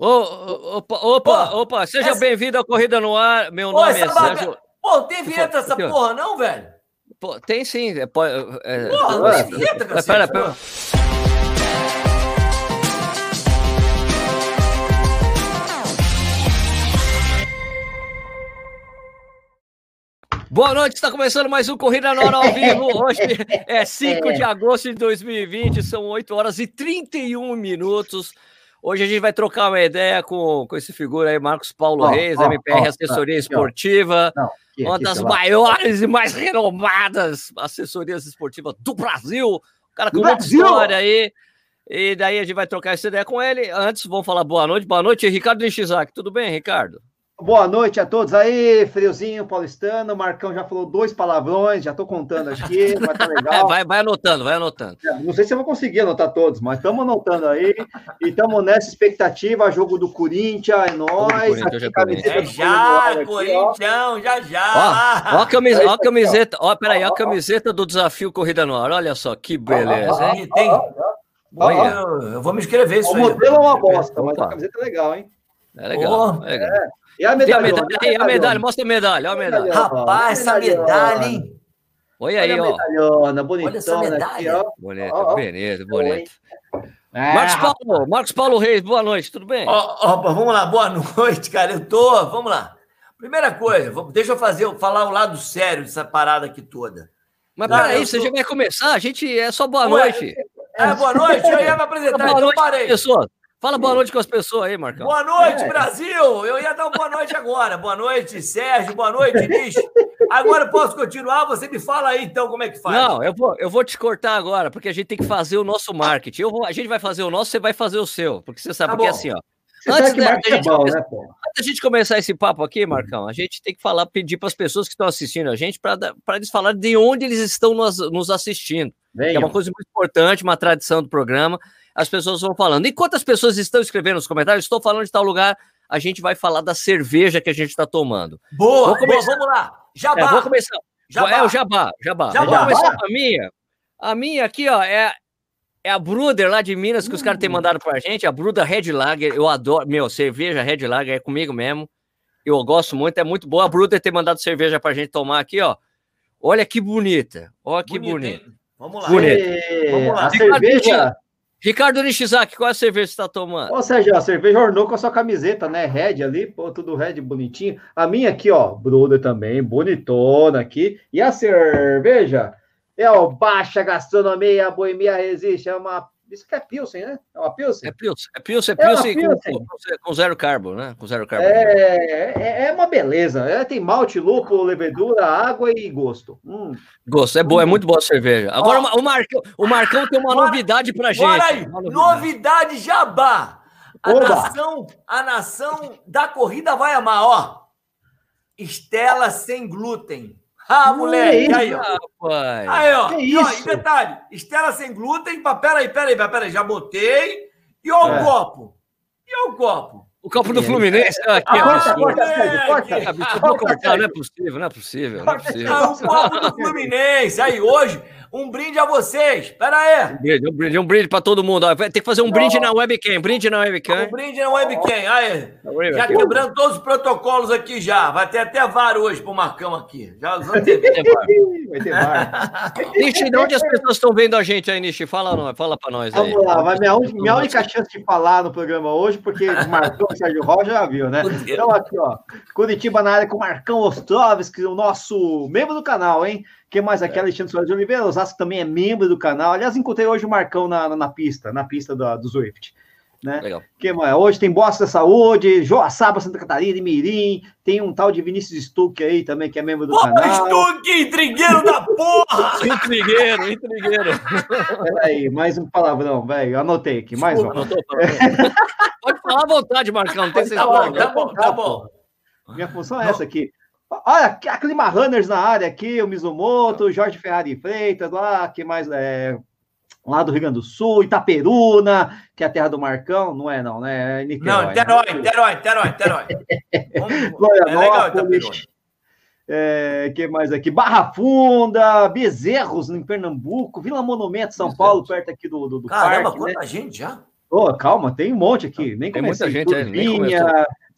opa, opa, opa, seja essa... bem-vindo à Corrida no Ar. Meu nome é Sérgio. Pô, tem vinheta essa porra, não, velho? Pô, tem sim. É, é, porra, não tem vinheta, cara. Pera, pera. Boa noite, está começando mais um Corrida no Hora ao vivo. Hoje é 5 de agosto de 2020, são 8 horas e 31 minutos. Hoje a gente vai trocar uma ideia com, com esse figura aí, Marcos Paulo oh, Reis, oh, MPR oh, Assessoria Esportiva, não, aqui, uma aqui, das maiores e mais renomadas assessorias esportivas do Brasil. O cara com muita história aí. E daí a gente vai trocar essa ideia com ele. Antes, vamos falar boa noite. Boa noite, Ricardo Nishizaki. Tudo bem, Ricardo? Boa noite a todos aí, friozinho paulistano. O Marcão já falou dois palavrões, já estou contando aqui, vai tá legal. vai, vai anotando, vai anotando. É, não sei se eu vou conseguir anotar todos, mas estamos anotando aí. E estamos nessa expectativa, jogo do Corinthians, é nóis. É já, Corinthians, já, já. Ó, ó, a camiseta, ó a camiseta, ó, peraí, ó a camiseta do desafio Corrida no Ar, olha só, que beleza, hein? Tem. Olha, eu vou me inscrever isso. O modelo é uma bosta, mas a camiseta é legal, hein? É legal, oh, é legal. É. E a medalha? a medalha, aí, a medalha, mostra a medalha, olha a medalha. Rapaz, essa medalha, hein? Olha aí, ó. Medalhona, bonitona. Olha essa medalha. Aqui, ó. Bonito, ó, bonito, bonito. É, Marcos Paulo, Marcos Paulo Reis, boa noite, tudo bem? Opa, vamos lá, boa noite, cara. Eu tô, vamos lá. Primeira coisa, deixa eu fazer, falar o lado sério dessa parada aqui toda. Mas cara, peraí, você já vai começar? A gente é só boa noite. É, boa noite, eu ia me apresentar, boa então noite, parei. Pessoas. Fala boa noite com as pessoas aí, Marcão. Boa noite, é. Brasil! Eu ia dar uma boa noite agora. Boa noite, Sérgio. Boa noite, Nish. Agora eu posso continuar? Você me fala aí, então, como é que faz. Não, eu vou, eu vou te cortar agora, porque a gente tem que fazer o nosso marketing. Eu vou, a gente vai fazer o nosso, você vai fazer o seu. Porque você sabe, tá porque é assim, ó. Antes, da, gente é bom, começar, né, antes da gente começar esse papo aqui, Marcão, a gente tem que falar, pedir para as pessoas que estão assistindo a gente para eles falarem de onde eles estão nos, nos assistindo. Venham. Que é uma coisa muito importante, uma tradição do programa as pessoas vão falando. Enquanto as pessoas estão escrevendo nos comentários, estou falando de tal lugar, a gente vai falar da cerveja que a gente está tomando. Boa, boa, vamos lá. Jabá. É, vou começar. Jabá. É o jabá, jabá. jabá. Vou começar com a minha. A minha aqui, ó, é, é a Bruder lá de Minas que hum. os caras têm hum. mandado para a gente. A Bruder Red Lager. Eu adoro. Meu, cerveja Red Lager é comigo mesmo. Eu gosto muito, é muito boa. A Bruder ter mandado cerveja para a gente tomar aqui, ó. Olha que bonita. Olha que bonita. bonita. Vamos lá. Bonita. Vamos lá. A cerveja. Ricardo Nishizaki, qual é a cerveja que você está tomando? Ou seja, a cerveja ornou com a sua camiseta, né? Red ali, pô, tudo red bonitinho. A minha aqui, ó, Bruder também, bonitona aqui. E a cerveja é o Baixa Gastronomia, Boemia Resiste, é uma isso que é Pilsen, né? É uma Pilsen? É Pilsen, é Pilsen, é Pilsen, é Pilsen. Com, com, zero carbo, né? Com zero carbo. É, é, é uma beleza. É, tem malte, lúpulo, levedura, água e gosto. Hum. Gosto, é boa, é muito boa a cerveja. Agora o, Marcão, o Marcão tem uma novidade pra gente. Bora aí, novidade. novidade Jabá. A nação, a nação da corrida vai amar, ó. Estela sem glúten. Ah, moleque, aí, ó. Rapaz. Aí, ó. e, ó, e detalhe, Estela sem glúten, peraí, peraí, peraí, já botei. E ó, é. o copo. E ó, o copo. O copo do Fluminense. Aqui, ah, Não é possível, não é possível. Não é possível. Ah, o copo do Fluminense. Aí, hoje, um brinde a vocês. Pera aí. Um brinde, um brinde, um brinde para todo mundo. Tem que fazer um brinde na webcam. Brinde na webcam. Um brinde na webcam. Aí. Já quebrando todos os protocolos aqui já. Vai ter até VAR hoje pro Marcão aqui. Já vai ter VAR. Vai ter VAR. Nishi, de onde as pessoas estão vendo a gente aí, Nishi? Fala, fala para nós aí. Vamos lá. Vai minha, minha única chance de falar no programa hoje, porque Marcão e Sérgio Rocha já viu, né? Então aqui, ó. Curitiba na área com Marcão Ostrovski, o nosso membro do canal, hein? Quem mais aqui? É. Alexandre Soares de Oliveira, Osasco também é membro do canal. Aliás, encontrei hoje o Marcão na, na, na pista, na pista do, do Zwift. Né? Legal. Que mais? Hoje tem Bosta da Saúde, Joaçaba, Santa Catarina e Mirim. Tem um tal de Vinícius Stuck aí também, que é membro do Opa, canal. Stuck, intrigueiro da porra! intrigueiro, intrigueiro. Peraí, mais um palavrão, velho. Anotei aqui, mais um. Anotou, Pode falar à vontade, Marcão. Não tem tá, bom, tá bom, tá bom. Minha função é essa aqui. Olha, a Clima Runners na área aqui, o Mizumoto, o Jorge Ferrari Freitas, lá, que mais é, lá do Rio Grande do Sul, Itaperuna, que é a terra do Marcão, não é não, né? É Niterói, não, Niterói, né? Niterói, Niterói, Niterói. Florianópolis, é, é, que mais aqui? Barra Funda, Bezerros, em Pernambuco, Vila Monumento, São Paulo, perto aqui do, do, do Caramba, parque, quanta né? gente já? Oh, calma, tem um monte aqui. Nem tem muita gente aí,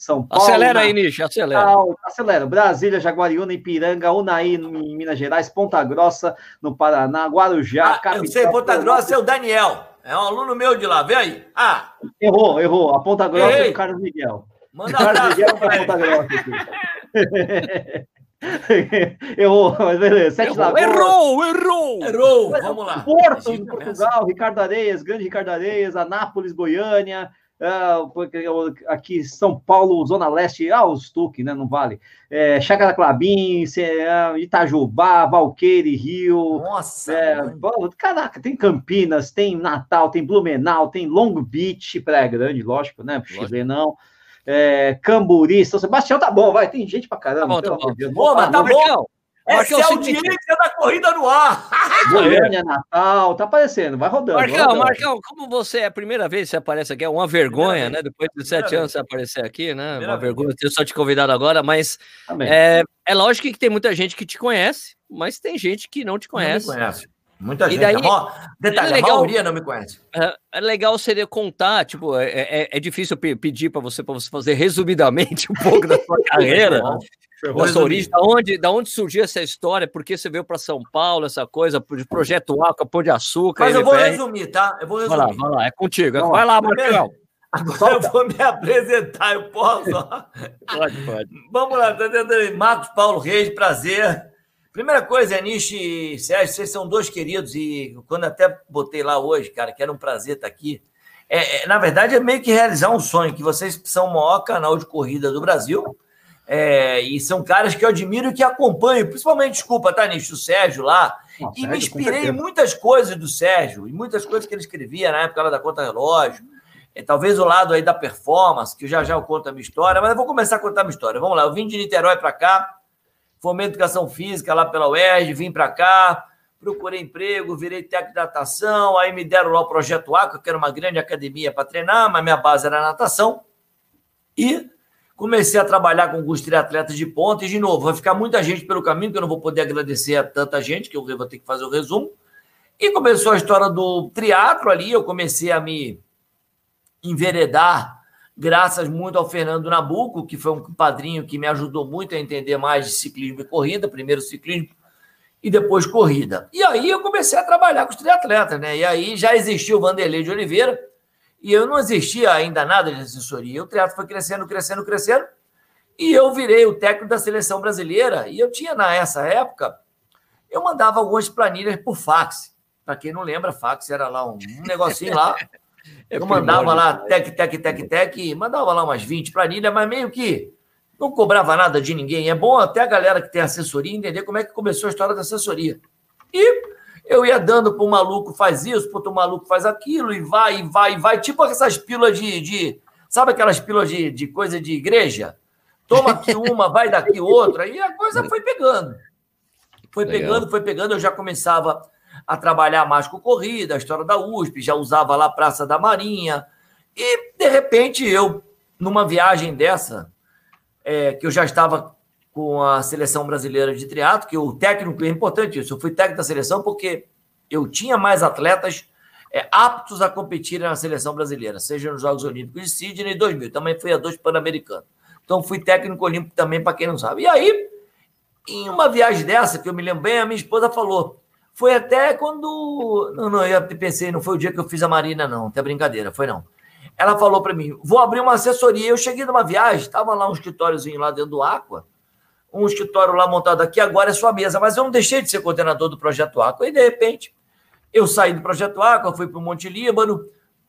São Paulo. Acelera aí, Nish, acelera. Acelera. Brasília, Jaguariúna, Ipiranga, Unaí, em Minas Gerais, Ponta Grossa, no Paraná, Guarujá, ah, capital, Eu sei, Ponta Grossa é o Daniel. É um aluno meu de lá, vê aí. Ah! Errou, errou. A Ponta Grossa Ei. é o Carlos Miguel. Manda Carlos Miguel é Ponta Grossa aqui. errou, mas beleza. Sete errou, errou, errou, errou. Vamos lá. Porto, em Portugal, Ricardo Areias, grande Ricardo Areias, Anápolis, Goiânia, aqui São Paulo, Zona Leste, ah, os Tuque, né? Não vale. É, Chácara Clabim, é, Itajubá, Valqueire, Rio. Nossa! É, caraca, tem Campinas, tem Natal, tem Blumenau, tem Long Beach, Praia Grande, lógico, né? Chile não é, Camburi, São Sebastião, tá bom, vai, tem gente pra caramba. Tá bom, tá bom. Deus, mas tá bom. Essa é a audiência da corrida no ar. Goiânia, Natal, tá aparecendo, vai rodando. Marcão, rodando. Marcão, como você é a primeira vez que você aparece aqui, é uma vergonha, né? Depois de sete anos você aparecer aqui, né? Primeira uma vergonha ter só te convidado agora, mas é, é lógico que tem muita gente que te conhece, mas tem gente que não te conhece. Não conhece. Muita gente. Daí, detalhe, é legal, a maioria não me conhece. É, é legal seria contar, tipo, é, é, é difícil pedir para você, para você fazer resumidamente um pouco da sua carreira, da sua origem, da onde, da onde surgiu essa história, por que você veio para São Paulo, essa coisa, de Projeto Alca, Pão de Açúcar. Mas eu vou resumir, tá? Eu vou resumir. Vai lá, vai lá, é contigo. Vai, vai lá, Marcão. Agora eu vou me apresentar, eu posso? pode, pode. Vamos lá, tá tentando. Marcos Paulo Reis, prazer. Primeira coisa, Anish e Sérgio, vocês são dois queridos e quando até botei lá hoje, cara, que era um prazer estar aqui. É, é, na verdade, é meio que realizar um sonho, que vocês são o maior canal de corrida do Brasil é, e são caras que eu admiro e que acompanho, principalmente, desculpa, tá, Nish, o Sérgio lá, Não, e Sérgio, me inspirei em muitas coisas do Sérgio, e muitas coisas que ele escrevia na época lá da conta relógio, é, talvez o lado aí da performance, que já já eu conto a minha história, mas eu vou começar a contar a minha história. Vamos lá, eu vim de Niterói para cá, formei educação física lá pela UERJ, vim para cá, procurei emprego, virei técnico de natação, aí me deram lá o Projeto Aqua, que era uma grande academia para treinar, mas minha base era natação. E comecei a trabalhar com alguns triatletas de ponta, e de novo, vai ficar muita gente pelo caminho, que eu não vou poder agradecer a tanta gente, que eu vou ter que fazer o resumo. E começou a história do triatlo ali, eu comecei a me enveredar graças muito ao Fernando Nabuco, que foi um padrinho que me ajudou muito a entender mais de ciclismo e corrida, primeiro ciclismo e depois corrida. E aí eu comecei a trabalhar com os triatletas, né? E aí já existia o Vanderlei de Oliveira, e eu não existia ainda nada de assessoria. O triatlo foi crescendo, crescendo, crescendo, e eu virei o técnico da seleção brasileira, e eu tinha nessa época, eu mandava algumas planilhas por fax. Para quem não lembra, fax era lá um, negocinho lá é eu mandava lá, tec, tec, tec, tec, mandava lá umas 20 planilhas, mas meio que não cobrava nada de ninguém. É bom até a galera que tem assessoria entender como é que começou a história da assessoria. E eu ia dando para o maluco faz isso, para o maluco faz aquilo, e vai, e vai, e vai. Tipo essas pílulas de. de sabe aquelas pílulas de, de coisa de igreja? Toma aqui uma, vai daqui outra. E a coisa foi pegando. Foi Legal. pegando, foi pegando. Eu já começava a trabalhar mais com corrida, a história da USP, já usava lá a Praça da Marinha. E, de repente, eu, numa viagem dessa, é, que eu já estava com a seleção brasileira de triatlo, que o técnico é importante isso. Eu fui técnico da seleção porque eu tinha mais atletas é, aptos a competir na seleção brasileira, seja nos Jogos Olímpicos de Sydney 2000. Também fui a dois Pan-Americanos. Então, fui técnico olímpico também, para quem não sabe. E aí, em uma viagem dessa, que eu me lembro bem, a minha esposa falou: foi até quando. Não, não, eu pensei, não foi o dia que eu fiz a Marina, não, até brincadeira, foi não. Ela falou para mim: vou abrir uma assessoria. Eu cheguei numa viagem, estava lá um escritóriozinho lá dentro do Aqua, um escritório lá montado aqui, agora é sua mesa, mas eu não deixei de ser coordenador do projeto Aqua. E de repente, eu saí do projeto Aqua, fui para o Monte Líbano,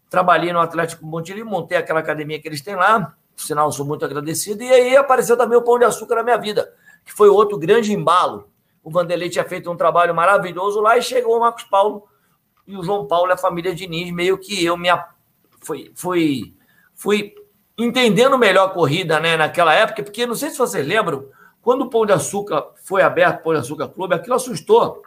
trabalhei no Atlético Monte Líbano, montei aquela academia que eles têm lá, por sinal, sou muito agradecido. E aí apareceu também o Pão de Açúcar na minha vida, que foi outro grande embalo o Vanderlei tinha feito um trabalho maravilhoso lá e chegou o Marcos Paulo e o João Paulo e a família Diniz, meio que eu me fui, fui, fui entendendo melhor a corrida né, naquela época, porque não sei se vocês lembram, quando o Pão de Açúcar foi aberto, o Pão de Açúcar Clube, aquilo assustou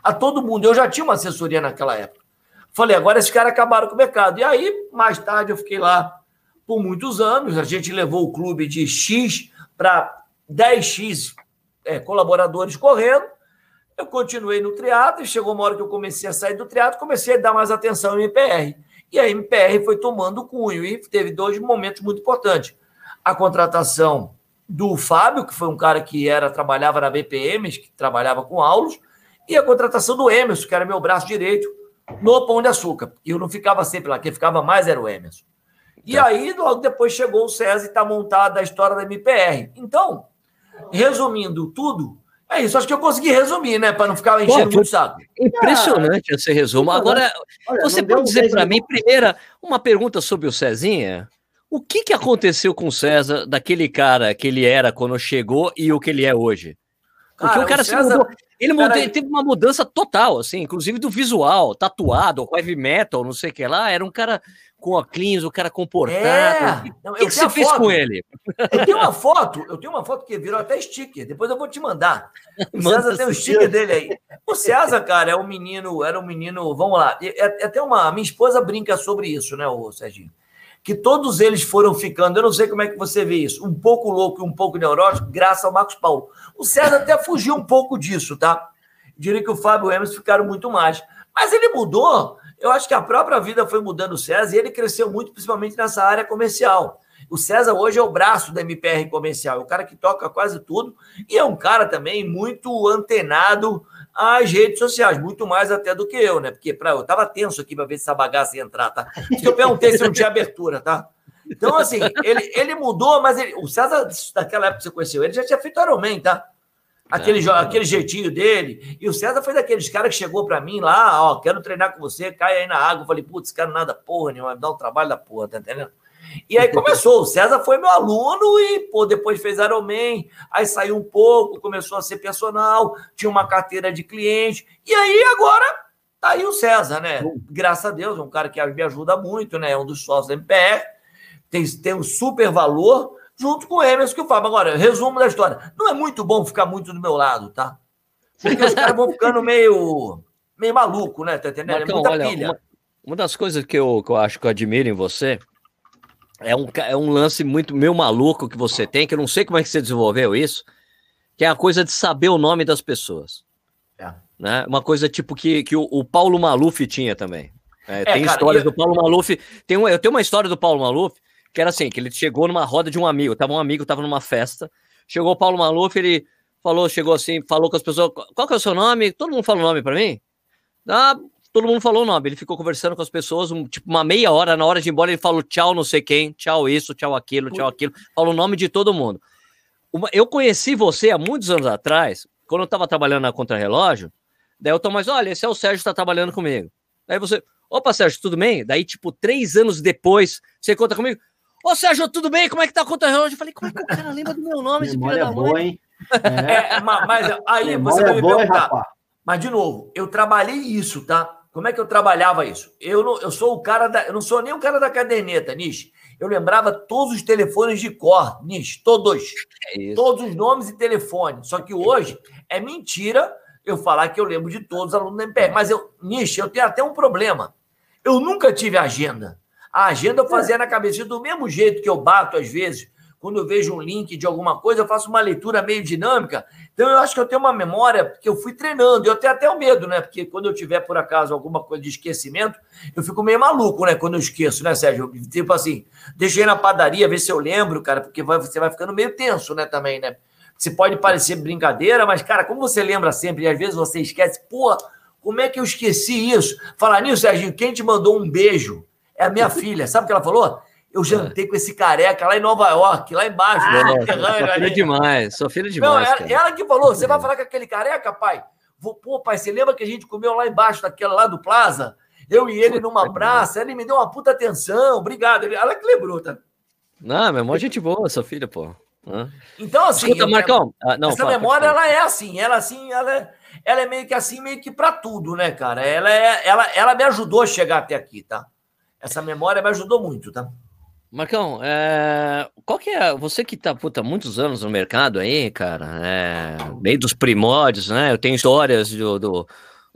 a todo mundo. Eu já tinha uma assessoria naquela época. Falei, agora esses caras acabaram com o mercado. E aí, mais tarde, eu fiquei lá por muitos anos. A gente levou o clube de X para 10X é, colaboradores correndo. Eu continuei no triatlo e chegou uma hora que eu comecei a sair do triatlo, comecei a dar mais atenção em IPR. E a MPR foi tomando cunho e teve dois momentos muito importantes. A contratação do Fábio, que foi um cara que era trabalhava na BPM, que trabalhava com aulos, e a contratação do Emerson, que era meu braço direito, no Pão de Açúcar. E eu não ficava sempre lá, quem ficava mais era o Emerson. E tá. aí, logo depois chegou o César e está montada a história da MPR. Então, resumindo tudo, é isso. Acho que eu consegui resumir, né? Para não ficar enchendo muito saco. Impressionante esse resumo. Agora, Olha, você pode dizer para mim, primeira, uma pergunta sobre o Cezinha? O que, que aconteceu com o César, daquele cara que ele era quando chegou e o que ele é hoje? Porque cara, o cara o César... se mudou. Ele, mudou, ele teve uma mudança total, assim, inclusive do visual, tatuado, heavy metal, não sei o que lá. Era um cara com a cleans, o cara comportado. É. o que, que você fez com ele? Eu tenho uma foto, eu tenho uma foto que virou até sticker. Depois eu vou te mandar. O César tem o um sticker dele aí. O César, cara, é um menino, era um menino. Vamos lá. É, é até uma. Minha esposa brinca sobre isso, né, o Serginho? Que todos eles foram ficando, eu não sei como é que você vê isso, um pouco louco e um pouco neurótico, graças ao Marcos Paulo. O César até fugiu um pouco disso, tá? Diria que o Fábio Emerson ficaram muito mais. Mas ele mudou eu acho que a própria vida foi mudando o César e ele cresceu muito, principalmente nessa área comercial. O César hoje é o braço da MPR comercial, é o cara que toca quase tudo e é um cara também muito antenado às redes sociais, muito mais até do que eu, né? Porque pra, eu tava tenso aqui para ver se essa bagaça ia entrar, tá? Eu perguntei se não tinha abertura, tá? Então, assim, ele, ele mudou, mas ele, o César, daquela época que você conheceu, ele já tinha feito Ironman, tá? Aquele, é, aquele jeitinho dele. E o César foi daqueles caras que chegou para mim lá, ó, quero treinar com você, cai aí na água. Eu falei, putz, quero nada porra nenhuma, dá um trabalho da porra, tá entendendo? E aí começou, o César foi meu aluno e, pô, depois fez Ironman, aí saiu um pouco, começou a ser personal, tinha uma carteira de cliente, e aí agora tá aí o César, né? Graças a Deus, é um cara que me ajuda muito, né? É um dos sócios da MPR, tem, tem um super valor, junto com o Emerson que o Fábio. Agora, resumo da história. Não é muito bom ficar muito do meu lado, tá? Porque os caras vão ficando meio, meio maluco, né? Tá entendendo? Marcão, é muita olha, pilha. Uma, uma, das coisas que eu, que eu acho que eu admiro em você é um, é um lance muito meio maluco que você tem, que eu não sei como é que você desenvolveu isso, que é a coisa de saber o nome das pessoas. É. Né? Uma coisa tipo que, que o, o Paulo Maluf tinha também. É, é, tem cara, histórias eu... do Paulo Maluf. Tem um, eu tenho uma história do Paulo Maluf que era assim, que ele chegou numa roda de um amigo, tava um amigo, tava numa festa, chegou o Paulo Maluf, ele falou, chegou assim, falou com as pessoas, qual que é o seu nome? Todo mundo fala o nome para mim? Ah, todo mundo falou o nome, ele ficou conversando com as pessoas, um, tipo uma meia hora, na hora de ir embora, ele falou tchau não sei quem, tchau isso, tchau aquilo, tchau aquilo, falou o nome de todo mundo. Uma, eu conheci você há muitos anos atrás, quando eu tava trabalhando na Contra-Relógio, daí eu tô, mas olha, esse é o Sérgio que tá trabalhando comigo. Daí você, opa, Sérgio, tudo bem? Daí, tipo, três anos depois, você conta comigo, Ô, Sérgio, tudo bem? Como é que tá a conta relógio? Eu falei, como é que o cara lembra do meu nome, esse filho da mãe? Boa, hein? É. é mas aí você vai me perguntar. Mas, de novo, eu trabalhei isso, tá? Como é que eu trabalhava isso? Eu não, eu sou o cara da. Eu não sou nem o cara da caderneta, Nish. Eu lembrava todos os telefones de cor, Nish, todos. É todos os nomes e telefones. Só que hoje é mentira eu falar que eu lembro de todos os alunos da MPR. Mas eu, Nish, eu tenho até um problema. Eu nunca tive agenda. A agenda eu fazia na cabeça do mesmo jeito que eu bato às vezes, quando eu vejo um link de alguma coisa, eu faço uma leitura meio dinâmica. Então eu acho que eu tenho uma memória que eu fui treinando. Eu tenho até o medo, né? Porque quando eu tiver por acaso alguma coisa de esquecimento, eu fico meio maluco, né? Quando eu esqueço, né, Sérgio? Tipo assim, deixei na padaria, ver se eu lembro, cara, porque vai, você vai ficando meio tenso, né, também, né? Você pode parecer brincadeira, mas, cara, como você lembra sempre e às vezes você esquece, pô, como é que eu esqueci isso? Falar nisso, Serginho, quem te mandou um beijo? É a minha filha. Sabe o que ela falou? Eu jantei com esse careca lá em Nova York, lá embaixo. Ah, sua filha demais, sua filha demais. Não, ela, ela, que falou: você vai falar com aquele careca, pai? Vou, pô, pai, você lembra que a gente comeu lá embaixo, daquela lá do Plaza? Eu e ele numa praça, ele me deu uma puta atenção, obrigado. Ela que lembrou, tá? Não, meu irmão, gente boa, sua filha, pô. Então, assim. Escuta, Marcão. Ah, não, essa memória, ela é assim, ela assim, ela é, ela é meio que assim, meio que para tudo, né, cara? Ela, é, ela, ela me ajudou a chegar até aqui, tá? essa memória me ajudou muito, tá? Marcão, é... qual que é. Você que tá puta, muitos anos no mercado aí, cara, é... meio dos primórdios, né? Eu tenho histórias do, do,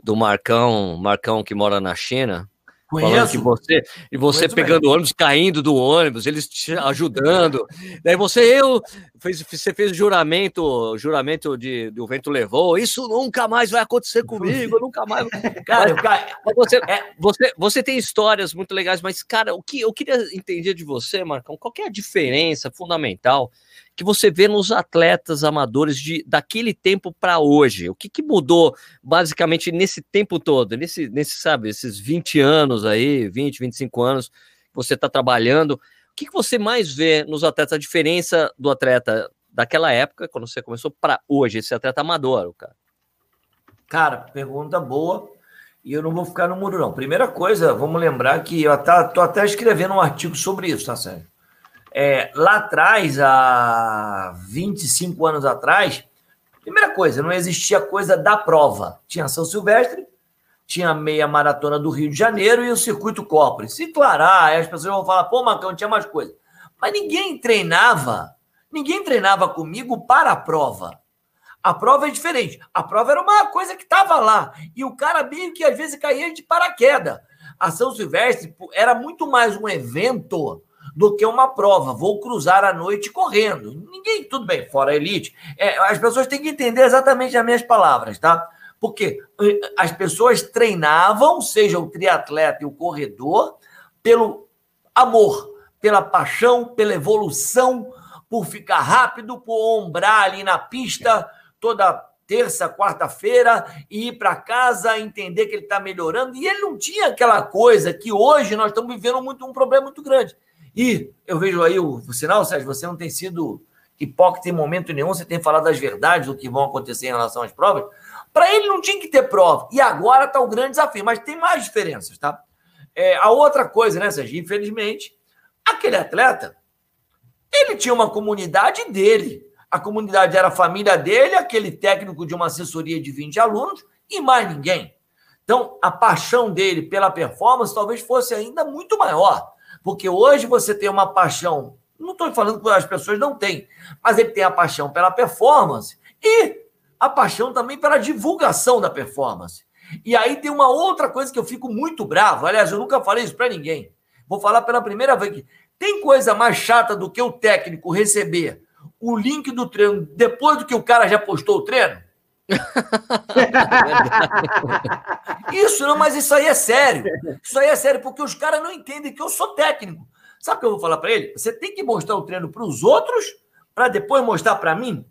do Marcão, Marcão que mora na China. Conheço. Falando que você e você Conheço pegando ônibus, caindo do ônibus, eles te ajudando. Daí você eu fez, você fez juramento, juramento de, de o vento levou. Isso nunca mais vai acontecer comigo, nunca mais. Cara, cara você, é, você, você tem histórias muito legais, mas cara, o que eu queria entender de você, Marcão, qual é a diferença fundamental que você vê nos atletas amadores de daquele tempo para hoje? O que, que mudou basicamente nesse tempo todo, nesse, nesse, sabe, esses 20 anos aí, 20, 25 anos que você está trabalhando? O que, que você mais vê nos atletas, a diferença do atleta daquela época, quando você começou, para hoje, esse atleta amador, cara? Cara, pergunta boa. E eu não vou ficar no muro, não. Primeira coisa, vamos lembrar que eu estou até escrevendo um artigo sobre isso, tá, Sérgio? É, lá atrás, há 25 anos atrás, primeira coisa, não existia coisa da prova. Tinha São Silvestre, tinha a meia maratona do Rio de Janeiro e o circuito Copre. Se clarar, aí as pessoas vão falar, pô, Macão, tinha mais coisa. Mas ninguém treinava, ninguém treinava comigo para a prova. A prova é diferente. A prova era uma coisa que estava lá. E o cara meio que às vezes caía de paraquedas. A São Silvestre era muito mais um evento do que uma prova. Vou cruzar a noite correndo. Ninguém, tudo bem, fora a elite. É, as pessoas têm que entender exatamente as minhas palavras, tá? Porque eh, as pessoas treinavam, seja o triatleta e o corredor, pelo amor, pela paixão, pela evolução, por ficar rápido, por ombrar ali na pista toda terça, quarta-feira, e ir para casa, entender que ele está melhorando. E ele não tinha aquela coisa que hoje nós estamos vivendo muito um problema muito grande. E eu vejo aí o, o sinal, Sérgio, você não tem sido hipócrita em momento nenhum, você tem falado das verdades do que vão acontecer em relação às provas. Para ele não tinha que ter prova. E agora está o grande desafio, mas tem mais diferenças, tá? É, a outra coisa, né, Sérgio? Infelizmente, aquele atleta, ele tinha uma comunidade dele. A comunidade era a família dele, aquele técnico de uma assessoria de 20 alunos e mais ninguém. Então, a paixão dele pela performance talvez fosse ainda muito maior. Porque hoje você tem uma paixão, não estou falando que as pessoas não têm, mas ele tem a paixão pela performance e a paixão também pela divulgação da performance. E aí tem uma outra coisa que eu fico muito bravo. Aliás, eu nunca falei isso para ninguém. Vou falar pela primeira vez aqui. Tem coisa mais chata do que o técnico receber o link do treino depois do que o cara já postou o treino? isso não, mas isso aí é sério. Isso aí é sério, porque os caras não entendem que eu sou técnico. Sabe o que eu vou falar para ele? Você tem que mostrar o treino para os outros para depois mostrar para mim?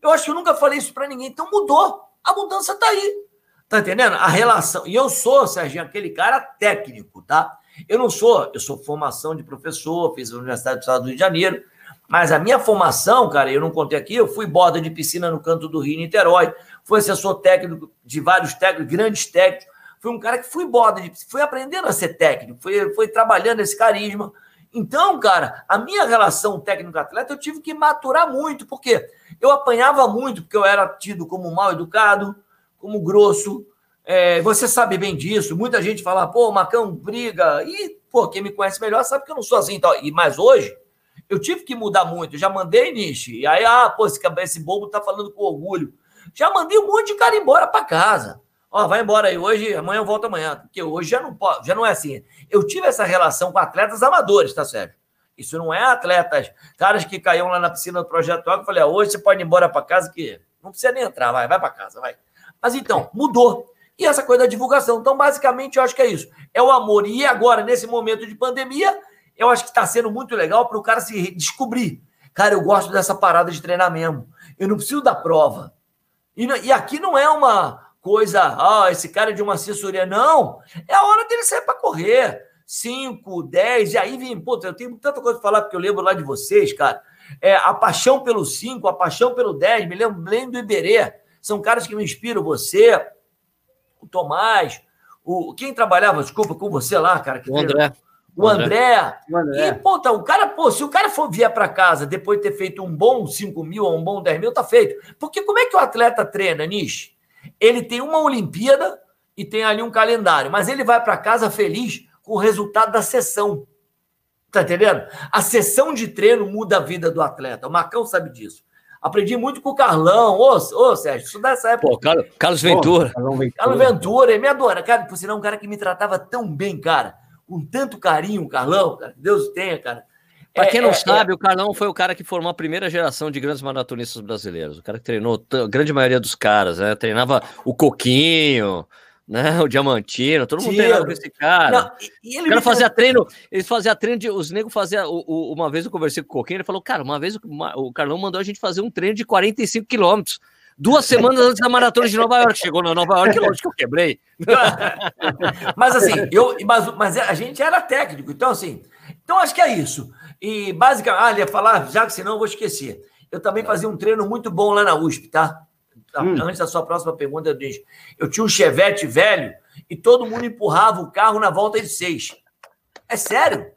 Eu acho que eu nunca falei isso para ninguém. Então mudou. A mudança tá aí. Tá entendendo? A relação. E eu sou, Serginho, aquele cara técnico, tá? Eu não sou, eu sou formação de professor, fiz a Universidade do Estado do Rio de Janeiro, mas a minha formação, cara, eu não contei aqui, eu fui borda de piscina no canto do Rio, Niterói, fui assessor técnico de vários técnicos, grandes técnicos. Fui um cara que fui borda, de, fui aprendendo a ser técnico, fui, fui trabalhando esse carisma. Então, cara, a minha relação técnico-atleta eu tive que maturar muito, porque eu apanhava muito, porque eu era tido como mal educado, como grosso. É, você sabe bem disso. Muita gente fala, pô, Macão briga. E, pô, quem me conhece melhor sabe que eu não sou assim. Então, e, mas hoje, eu tive que mudar muito. Já mandei, Nishi. E aí, ah, pô, esse, esse bobo tá falando com orgulho. Já mandei um monte de cara embora para casa. Ó, vai embora aí hoje, amanhã eu volto amanhã. Porque hoje já não pode, já não é assim. Eu tive essa relação com atletas amadores, tá certo? Isso não é atletas, caras que caíam lá na piscina do Projeto Água. Eu falei, ah, hoje você pode ir embora para casa que não precisa nem entrar, vai, vai para casa, vai. Mas então, mudou. E essa coisa da divulgação. Então, basicamente, eu acho que é isso. É o amor. E agora, nesse momento de pandemia, eu acho que está sendo muito legal para o cara se descobrir. Cara, eu gosto dessa parada de treinar mesmo. Eu não preciso da prova. E, e aqui não é uma coisa, ah, esse cara é de uma assessoria. Não. É a hora dele sair para correr. 5, 10, e aí vem, pô, eu tenho tanta coisa para falar, porque eu lembro lá de vocês, cara. É, a paixão pelo 5, a paixão pelo 10, me lembro, do Iberê. São caras que me inspiram, você, o Tomás, o, quem trabalhava, desculpa, com você lá, cara. Que o André. O André. O André. E, pô, tá, o cara, pô, se o cara for vier para casa depois de ter feito um bom 5 mil ou um bom 10 mil, tá feito. Porque como é que o atleta treina, Nish? Ele tem uma Olimpíada e tem ali um calendário, mas ele vai para casa feliz com o resultado da sessão. Tá entendendo? A sessão de treino muda a vida do atleta. O Macão sabe disso. Aprendi muito com o Carlão. Ô, ô Sérgio, isso dessa época. Pô, Carlos, Carlos Ventura. Pô, Carlos Ventura, ele me adora. Cara, por sinal, um cara que me tratava tão bem, cara. Com tanto carinho, o Carlão, cara. Deus tenha, cara. Para quem é, não é, sabe, é... o Carlão foi o cara que formou a primeira geração de grandes maratonistas brasileiros. O cara que treinou a grande maioria dos caras, né? Treinava o Coquinho, né? O Diamantino, todo mundo treinava com esse cara. Não, e ele o cara fazia treino, eles faziam treino de. Os negros faziam. Uma vez eu conversei com o Coquinho, ele falou: Cara, uma vez o, o Carlão mandou a gente fazer um treino de 45 quilômetros. Duas semanas antes da maratona de Nova York. Chegou na Nova York, lógico que eu quebrei. mas assim, eu, mas, mas a gente era técnico, então assim. Então acho que é isso. E basicamente, ah, ia falar, já que senão eu vou esquecer. Eu também fazia um treino muito bom lá na USP, tá? Hum. Antes da sua próxima pergunta, eu disse. Eu tinha um chevette velho e todo mundo empurrava o carro na volta de seis. É sério.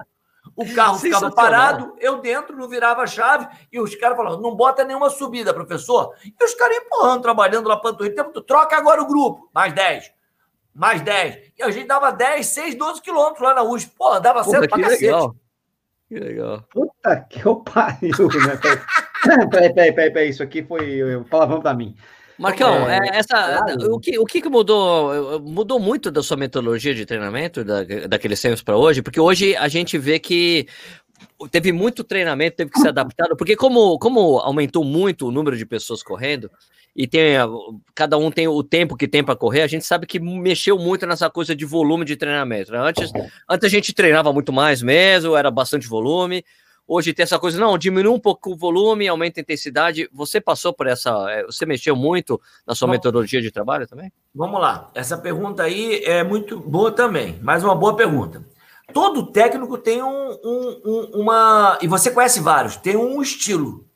O carro ficava parado, eu dentro, não virava a chave, e os caras falavam, não bota nenhuma subida, professor. E os caras empurrando, trabalhando lá panturrilha. Tempo, troca agora o grupo. Mais 10. Mais 10. E a gente dava 10, 6, 12 quilômetros lá na USP. Pô, dava certo pra cacete. Legal. Que legal. Puta que eu pariu, né? peraí, peraí, peraí, peraí, isso aqui foi palavrão pra mim. Marcão, é, é essa, o, que, o que mudou? Mudou muito da sua metodologia de treinamento, da, daqueles tempos para hoje? Porque hoje a gente vê que teve muito treinamento, teve que ser adaptado, porque como, como aumentou muito o número de pessoas correndo, e tem cada um tem o tempo que tem para correr, a gente sabe que mexeu muito nessa coisa de volume de treinamento. Né? Antes, antes a gente treinava muito mais mesmo, era bastante volume. Hoje tem essa coisa, não, diminui um pouco o volume, aumenta a intensidade. Você passou por essa. É, você mexeu muito na sua Bom, metodologia de trabalho também? Vamos lá. Essa pergunta aí é muito boa também. Mais uma boa pergunta. Todo técnico tem um, um, um uma. E você conhece vários, tem um estilo,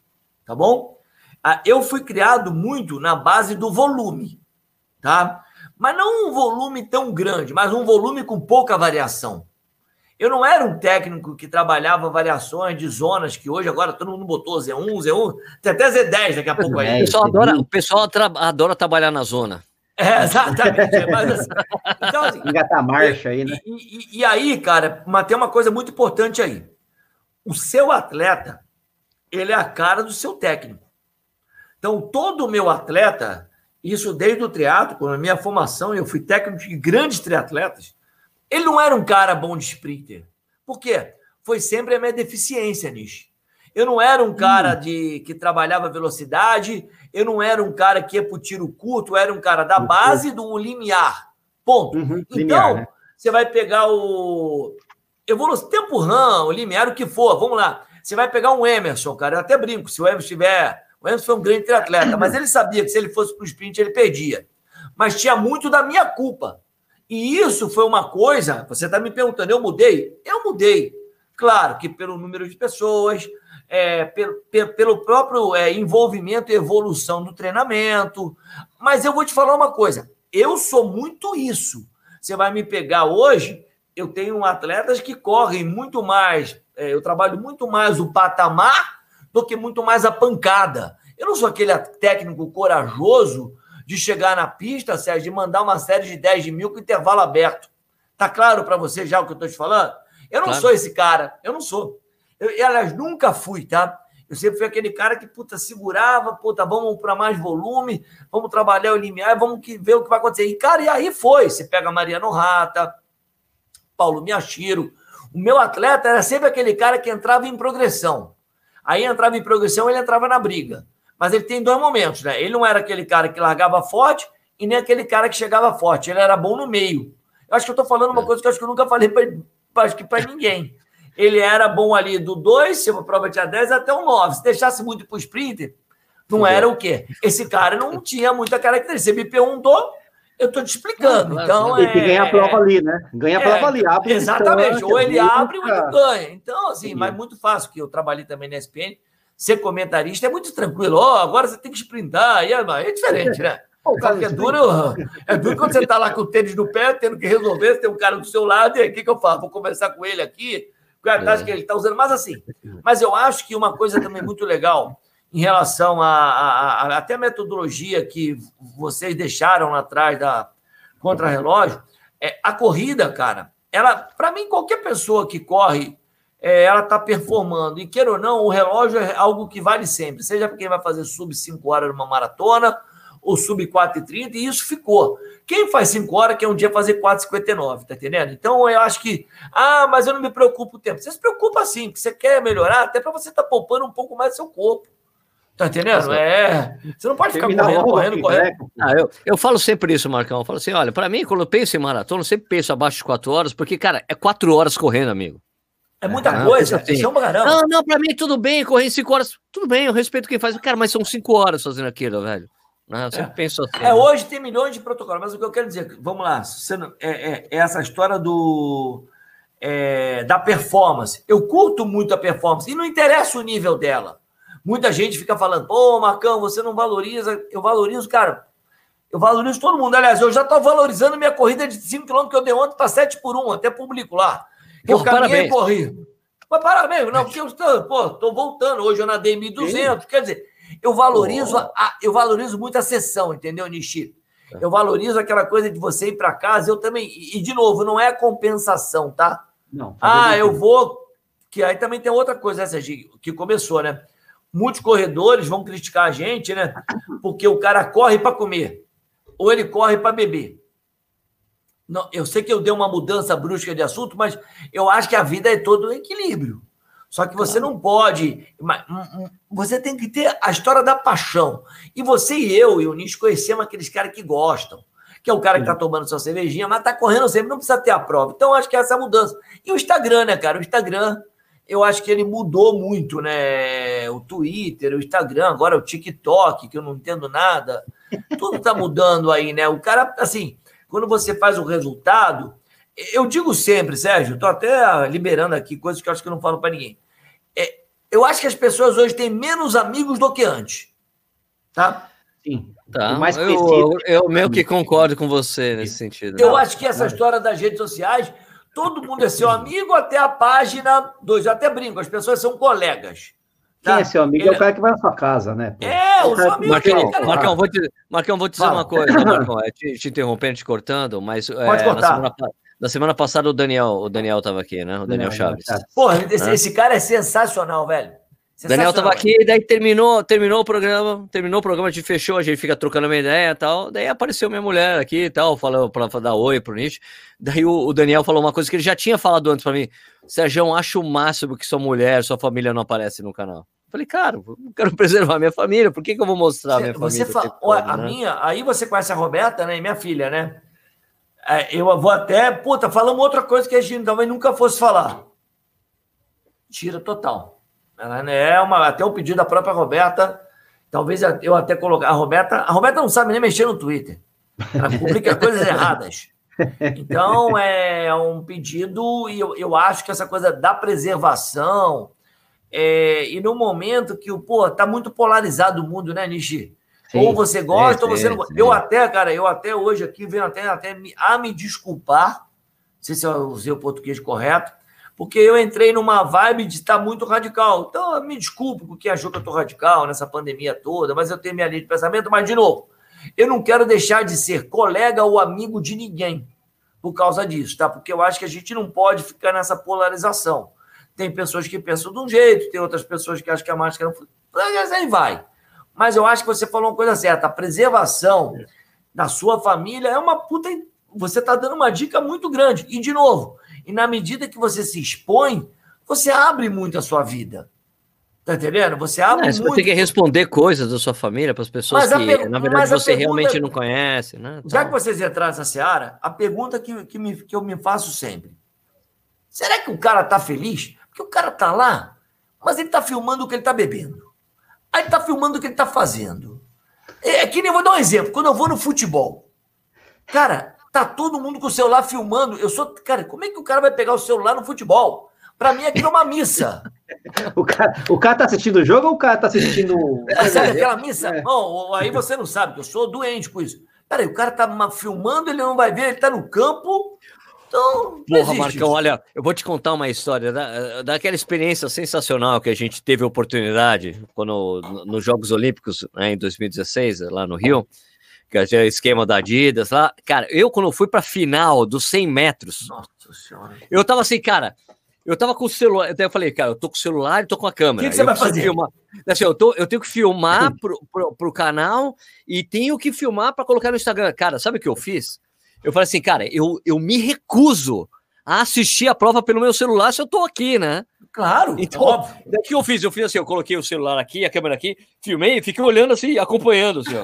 tá bom? Ah, eu fui criado muito na base do volume, tá? Mas não um volume tão grande, mas um volume com pouca variação. Eu não era um técnico que trabalhava variações de zonas que hoje agora todo mundo botou Z1, Z1, tem até Z10 daqui a pouco aí. O pessoal adora, o pessoal adora trabalhar na zona. É, exatamente. Mas, assim, então, assim, Engatar marcha aí, né? E, e, e, aí, cara, mas tem uma coisa muito importante aí. O seu atleta, ele é a cara do seu técnico. Então, todo o meu atleta, isso desde o triatlo, com a minha formação, eu fui técnico de grandes triatletas, ele não era um cara bom de sprinter. Por quê? Foi sempre a minha deficiência nisso. Eu não era um cara hum. de que trabalhava velocidade, eu não era um cara que ia para o tiro curto, eu era um cara da base do limiar. Ponto. Uhum, então, limiar, né? você vai pegar o. Eu vou no tempo RAM, o limiar, o que for, vamos lá. Você vai pegar um Emerson, cara. Eu até brinco, se o Emerson tiver. O Emerson foi um grande triatleta, mas ele sabia que se ele fosse para o sprint, ele perdia. Mas tinha muito da minha culpa. E isso foi uma coisa, você está me perguntando, eu mudei? Eu mudei. Claro que pelo número de pessoas, é, pelo, pelo próprio é, envolvimento e evolução do treinamento. Mas eu vou te falar uma coisa: eu sou muito isso. Você vai me pegar hoje, eu tenho atletas que correm muito mais, é, eu trabalho muito mais o patamar do que muito mais a pancada. Eu não sou aquele técnico corajoso de chegar na pista, Sérgio, de mandar uma série de 10 de mil com intervalo aberto. Tá claro para você já o que eu estou te falando? Eu não claro. sou esse cara, eu não sou. Eu, aliás, nunca fui, tá? Eu sempre fui aquele cara que, puta, segurava, puta, vamos para mais volume, vamos trabalhar o limiar, vamos que, ver o que vai acontecer. E, cara, e aí foi. Você pega Mariano Rata, Paulo Miachiro. O meu atleta era sempre aquele cara que entrava em progressão. Aí entrava em progressão, ele entrava na briga. Mas ele tem dois momentos, né? Ele não era aquele cara que largava forte e nem aquele cara que chegava forte. Ele era bom no meio. Eu acho que eu estou falando uma é. coisa que eu acho que eu nunca falei para ninguém. Ele era bom ali do 2, se a prova tinha 10, até o 9. Se deixasse muito para o sprinter, não era o quê? Esse cara não tinha muita característica. Você me perguntou, eu estou te explicando. Então, ele é... ganha a prova ali, né? Ganha a prova é, ali. Abre exatamente. Ou ele abre ou ele ganha. Então, assim, mas muito fácil, que eu trabalhei também na SPN ser comentarista é muito tranquilo. Ó, oh, agora você tem que sprintar. E é, é diferente, né? O cara que é duro, é duro quando você está lá com o tênis no pé, tendo que resolver, você tem um cara do seu lado, e aí o que, que eu faço? Vou conversar com ele aqui, com a taxa é. que ele está usando, mas assim. Mas eu acho que uma coisa também muito legal em relação a, a, a até a metodologia que vocês deixaram lá atrás da contra-relógio, é a corrida, cara. Ela, para mim, qualquer pessoa que corre é, ela está performando. E queira ou não, o relógio é algo que vale sempre, seja para quem vai fazer sub 5 horas numa maratona ou sub 4,30, e isso ficou. Quem faz 5 horas quer um dia fazer 4,59, tá entendendo? Então eu acho que, ah, mas eu não me preocupo o tempo. Você se preocupa sim, porque você quer melhorar, até para você estar tá poupando um pouco mais do seu corpo. Tá entendendo? É. Você não pode ficar correndo, correndo, correndo. Ah, eu, eu falo sempre isso, Marcão. Eu falo assim: olha, para mim, quando eu penso em maratona, eu sempre penso abaixo de 4 horas, porque, cara, é 4 horas correndo, amigo. É muita ah, coisa, assim. chama caramba. Não, não, pra mim tudo bem, correr cinco horas, tudo bem, eu respeito quem faz. Cara, mas são cinco horas fazendo aquilo, velho. Não, eu sempre é. penso assim. É, né? hoje tem milhões de protocolos, mas o que eu quero dizer, vamos lá, não, é, é, é, essa história do é, da performance. Eu curto muito a performance, e não interessa o nível dela. Muita gente fica falando, pô, Marcão, você não valoriza. Eu valorizo, cara. Eu valorizo todo mundo. Aliás, eu já estou valorizando minha corrida de 5 km que eu dei ontem para 7 por 1, até publico lá. Eu Porra, caminhei e corri. Mas parabéns, não, porque eu estou, pô, tô voltando. Hoje eu nadei 1.200. Quer dizer, eu valorizo, a, eu valorizo muito a sessão, entendeu, Nishi? É. Eu valorizo aquela coisa de você ir para casa. Eu também. E, de novo, não é compensação, tá? Não. Ah, eu vou. Que aí também tem outra coisa, essa que começou, né? Muitos corredores vão criticar a gente, né? Porque o cara corre para comer ou ele corre para beber. Não, eu sei que eu dei uma mudança brusca de assunto, mas eu acho que a vida é todo um equilíbrio. Só que você não pode. Você tem que ter a história da paixão. E você e eu e o Nish conhecemos aqueles caras que gostam. Que é o cara que está tomando sua cervejinha, mas está correndo sempre, não precisa ter a prova. Então, acho que é essa mudança. E o Instagram, né, cara? O Instagram, eu acho que ele mudou muito, né? O Twitter, o Instagram, agora o TikTok, que eu não entendo nada. Tudo está mudando aí, né? O cara, assim, quando você faz o resultado, eu digo sempre, Sérgio, estou até liberando aqui coisas que eu acho que eu não falo para ninguém. É, eu acho que as pessoas hoje têm menos amigos do que antes. Tá? Sim. Tá. Mais eu, eu, eu meio que concordo com você nesse sentido. Eu acho que essa história das redes sociais, todo mundo é seu amigo até a página 2. Eu até brinco, as pessoas são colegas. Quem tá? é seu amigo? Ele... É o cara que vai na sua casa, né? Pô. É, o seu amigo. Marcão, cara... Marcão, vou te, Marcão, vou te dizer uma coisa, Marcão, é te, te, interrompendo, te cortando, mas Pode é, cortar. Na, semana, na semana passada o Daniel, o Daniel estava aqui, né? O Daniel Chaves. Porra, esse, né? esse cara é sensacional, velho. Daniel tava aqui, daí terminou, terminou o programa, terminou o programa, a gente fechou, a gente fica trocando uma ideia e tal. Daí apareceu minha mulher aqui e tal, falou para dar oi pro Nietzsche. Daí o, o, Daniel falou uma coisa que ele já tinha falado antes para mim. Sérgio, acho o máximo que sua mulher, sua família não aparece no canal. Falei, cara, eu quero preservar minha família, por que, que eu vou mostrar minha você família? Fa... Olha, a né? minha, aí você conhece a Roberta, né? Minha filha, né? É, eu vou até, puta, falamos outra coisa que a gente talvez nunca fosse falar. Tira total. Ela né, é uma, até o pedido da própria Roberta, talvez eu até colocar. A Roberta, a Roberta não sabe nem mexer no Twitter. Ela publica coisas erradas. Então, é um pedido, e eu, eu acho que essa coisa da preservação, é, e no momento que o, pô, tá muito polarizado o mundo, né, Nishi? Sim, ou você gosta ou você não gosta. Eu até, cara, eu até hoje aqui venho até, até me, a me desculpar, não sei se eu usei o português correto, porque eu entrei numa vibe de estar tá muito radical. Então, me desculpo porque achou que eu estou radical nessa pandemia toda, mas eu tenho minha linha de pensamento. Mas, de novo, eu não quero deixar de ser colega ou amigo de ninguém por causa disso, tá? Porque eu acho que a gente não pode ficar nessa polarização. Tem pessoas que pensam de um jeito, tem outras pessoas que acham que a máscara não. Aí vai. Mas eu acho que você falou uma coisa certa. A preservação da sua família é uma puta. Você está dando uma dica muito grande. E, de novo, e na medida que você se expõe, você abre muito a sua vida. Tá entendendo? Você abre não, muito. Você tem que responder coisas da sua família para as pessoas que, per... na verdade, você pergunta... realmente não conhece. Né? Já que vocês entraram nessa seara, a pergunta que, que, me, que eu me faço sempre: será que o cara tá feliz? Porque o cara tá lá, mas ele tá filmando o que ele tá bebendo. Aí ele tá filmando o que ele tá fazendo. É, é que nem vou dar um exemplo. Quando eu vou no futebol, cara, tá todo mundo com o celular filmando. Eu sou. Cara, como é que o cara vai pegar o celular no futebol? Para mim, aquilo é uma missa. o, cara, o cara tá assistindo o jogo ou o cara tá assistindo. É, sabe aquela missa? É. Não, aí você não sabe, que eu sou doente com isso. Peraí, o cara tá filmando, ele não vai ver, ele tá no campo, então, Porra, Marcão, olha, eu vou te contar uma história da, daquela experiência sensacional que a gente teve a oportunidade quando nos Jogos Olímpicos né, em 2016, lá no Rio, que é o esquema da Adidas lá. Cara, eu quando fui para final dos 100 metros, Nossa senhora. eu tava assim, cara, eu tava com o celular, até eu falei, cara, eu tô com o celular e tô com a câmera. O que, que você vai fazer? Filmar. Assim, eu, tô, eu tenho que filmar pro, pro, pro canal e tenho que filmar para colocar no Instagram. Cara, sabe o que eu fiz? Eu falei assim, cara, eu, eu me recuso a assistir a prova pelo meu celular se eu tô aqui, né? Claro, então, óbvio. O que eu fiz? Eu fiz assim, eu coloquei o celular aqui, a câmera aqui, filmei e fiquei olhando assim, acompanhando, assim, ó.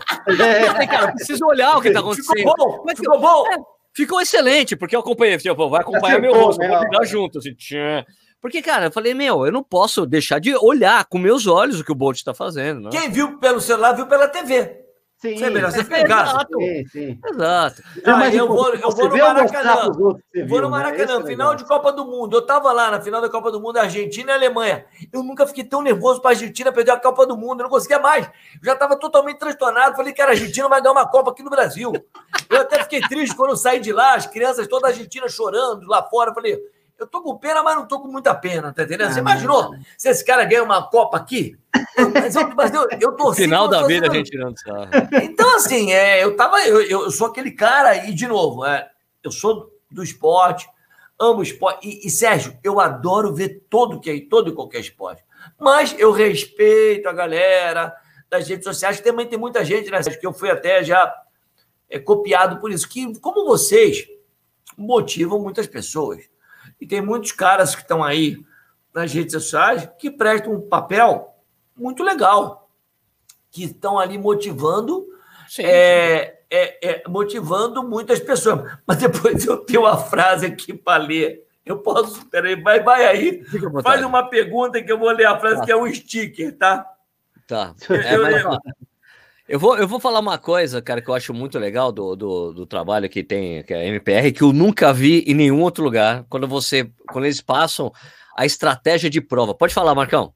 Falei, cara, eu preciso olhar o que tá acontecendo. Ficou bom, Mas, ficou bom. É, ficou excelente, porque eu acompanhei, assim, vai acompanhar meu rosto, né? vou ligar junto, assim, tchan. Porque, cara, eu falei, meu, eu não posso deixar de olhar com meus olhos o que o Bolt está fazendo. Né? Quem viu pelo celular, viu pela TV. Sim, Você é melhor você ficar em casa. Exato. Sim, sim. Exato. Ah, eu, vou, eu vou no Maracanã. Eu vou no Maracanã, né? final de Copa do Mundo. Eu tava lá na final da Copa do Mundo, Argentina e Alemanha. Eu nunca fiquei tão nervoso para a Argentina perder a Copa do Mundo. Eu não conseguia mais. Eu já estava totalmente transtornado. Falei que a Argentina vai dar uma Copa aqui no Brasil. Eu até fiquei triste quando eu saí de lá, as crianças toda a Argentina chorando lá fora. Falei, eu tô com pena, mas não tô com muita pena, tá entendendo? Você ah, imaginou se esse cara ganha uma Copa aqui? Mas eu, mas eu, eu torci. Final da vida a gente tirando sarro. Então, assim, é, eu tava. Eu, eu sou aquele cara, e de novo, é, eu sou do esporte, amo esporte. E, e, Sérgio, eu adoro ver todo, que, todo e qualquer esporte. Mas eu respeito a galera das redes sociais, que também tem muita gente, né, Sérgio, que eu fui até já é, copiado por isso. Que, como vocês, motivam muitas pessoas. E tem muitos caras que estão aí nas redes sociais que prestam um papel muito legal, que estão ali motivando, sim, é, sim. É, é, motivando muitas pessoas. Mas depois eu tenho uma frase aqui para ler. Eu posso, peraí, vai, vai aí, faz uma pergunta que eu vou ler a frase, tá. que é um sticker, tá? Tá. É, mas, eu vou, eu vou falar uma coisa, cara, que eu acho muito legal do, do, do, trabalho que tem, que é a MPR, que eu nunca vi em nenhum outro lugar, quando você, quando eles passam a estratégia de prova. Pode falar, Marcão.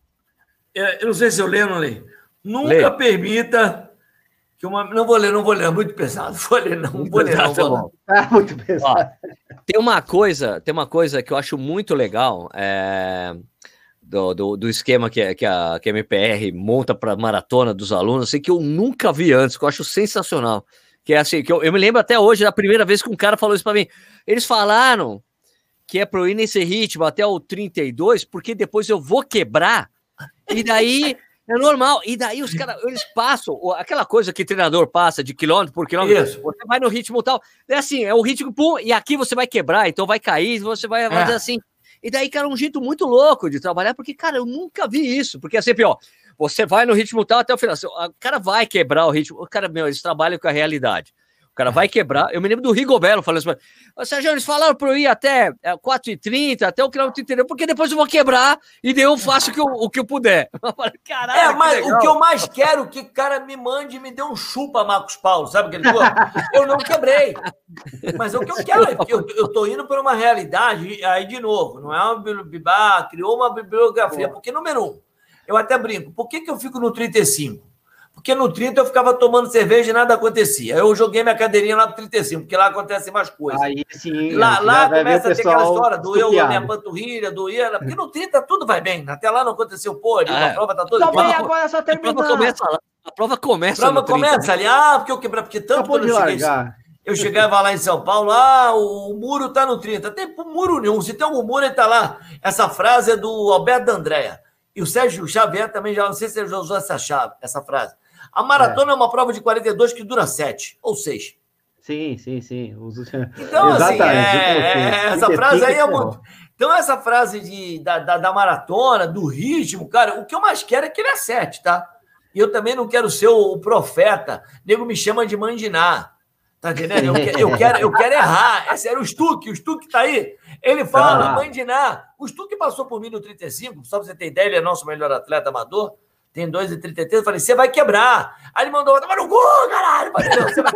É, eu não sei se eu leio ou não leio. Nunca Lê. permita que uma. Não vou ler, não vou ler, é muito pesado. Vou ler, não, vou ler, não. Vou ler. É muito pesado. Ó, tem uma coisa, tem uma coisa que eu acho muito legal. É do, do, do, esquema que, que, a, que a MPR monta para maratona dos alunos, assim, que eu nunca vi antes, que eu acho sensacional. Que é assim, que eu, eu me lembro até hoje, da primeira vez que um cara falou isso para mim. Eles falaram que é para eu ir nesse ritmo até o 32, porque depois eu vou quebrar, e daí é normal. E daí os caras, eles passam, aquela coisa que treinador passa de quilômetro por quilômetro, Isso. você vai no ritmo tal. É assim, é o ritmo, pum, e aqui você vai quebrar, então vai cair, você vai fazer é. assim. E daí, cara, um jeito muito louco de trabalhar, porque, cara, eu nunca vi isso. Porque é sempre, ó, você vai no ritmo tal até o final. O cara vai quebrar o ritmo. O cara, meu, eles trabalham com a realidade. O cara vai quebrar. Eu me lembro do Rigobelo falando assim: Sérgio, eles falaram para eu ir até 4h30, é, até o quilômetro inteiro, porque depois eu vou quebrar e daí eu faço o que eu, o que eu puder. Caralho, é, mas que o que eu mais quero é que o cara me mande e me dê um chupa, Marcos Paulo, sabe aquele coisa? Eu não quebrei. Mas o que eu quero é eu, eu tô indo por uma realidade, aí de novo, não é uma bibá, criou uma bibliografia, porque número um, eu até brinco, por que, que eu fico no 35? Porque no 30 eu ficava tomando cerveja e nada acontecia. Eu joguei minha cadeirinha lá pro 35, porque lá acontecem mais coisas. Aí sim. Lá, lá começa a ter aquela história, doeu a minha panturrilha, doía. Porque no 30 tudo vai bem. Até lá não aconteceu, pô, ali, ah, a prova tá toda. Também agora só terminar. A prova começa lá. A prova começa. A prova começa ali. Ah, porque eu quebrei, porque tanto quando eu cheguei. Eu chegava lá em São Paulo, ah, o muro tá no 30. Tem muro nenhum. Se tem algum muro, ele tá lá. Essa frase é do Alberto D'Andrea. E o Sérgio Xavier também já, não sei se ele já usou essa, chave, essa frase. A maratona é. é uma prova de 42 que dura 7 ou 6. Sim, sim, sim. Então, assim, é, é, essa frase aí é muito. Então, essa frase de, da, da, da, maratona, do ritmo, cara, o que eu mais quero é que ele acerte, tá? E eu também não quero ser o, o profeta. O nego me chama de mandinar. Tá entendendo? Eu, eu, quero, eu quero errar. Esse era o Stuck, o Stuck tá aí. Ele fala, ah. mandinar. O Stuck passou por mim no 35, só pra você ter ideia, ele é nosso melhor atleta amador tem 2,33. Eu falei, você vai quebrar. Aí ele mandou outra, mas no cu, caralho. Falei, não, você vai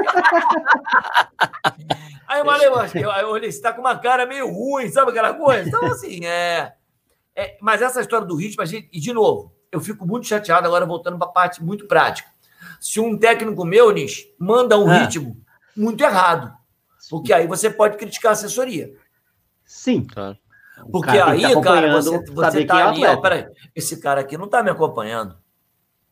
Aí eu falei, eu, eu olhei, você tá com uma cara meio ruim, sabe aquela coisa? Então, assim, é. é mas essa história do ritmo, a gente, e de novo, eu fico muito chateado agora, voltando para a parte muito prática. Se um técnico meu, Nish, manda um ah. ritmo muito errado, porque aí você pode criticar a assessoria. Sim. Claro. Porque aí, tá cara, você, você tá é ali, ó, peraí, esse cara aqui não tá me acompanhando.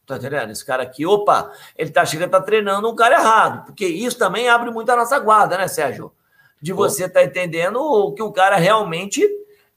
Tá entendendo? Esse cara aqui, opa, ele tá chegando, tá treinando um cara errado. Porque isso também abre muito a nossa guarda, né, Sérgio? De você tá entendendo que o cara realmente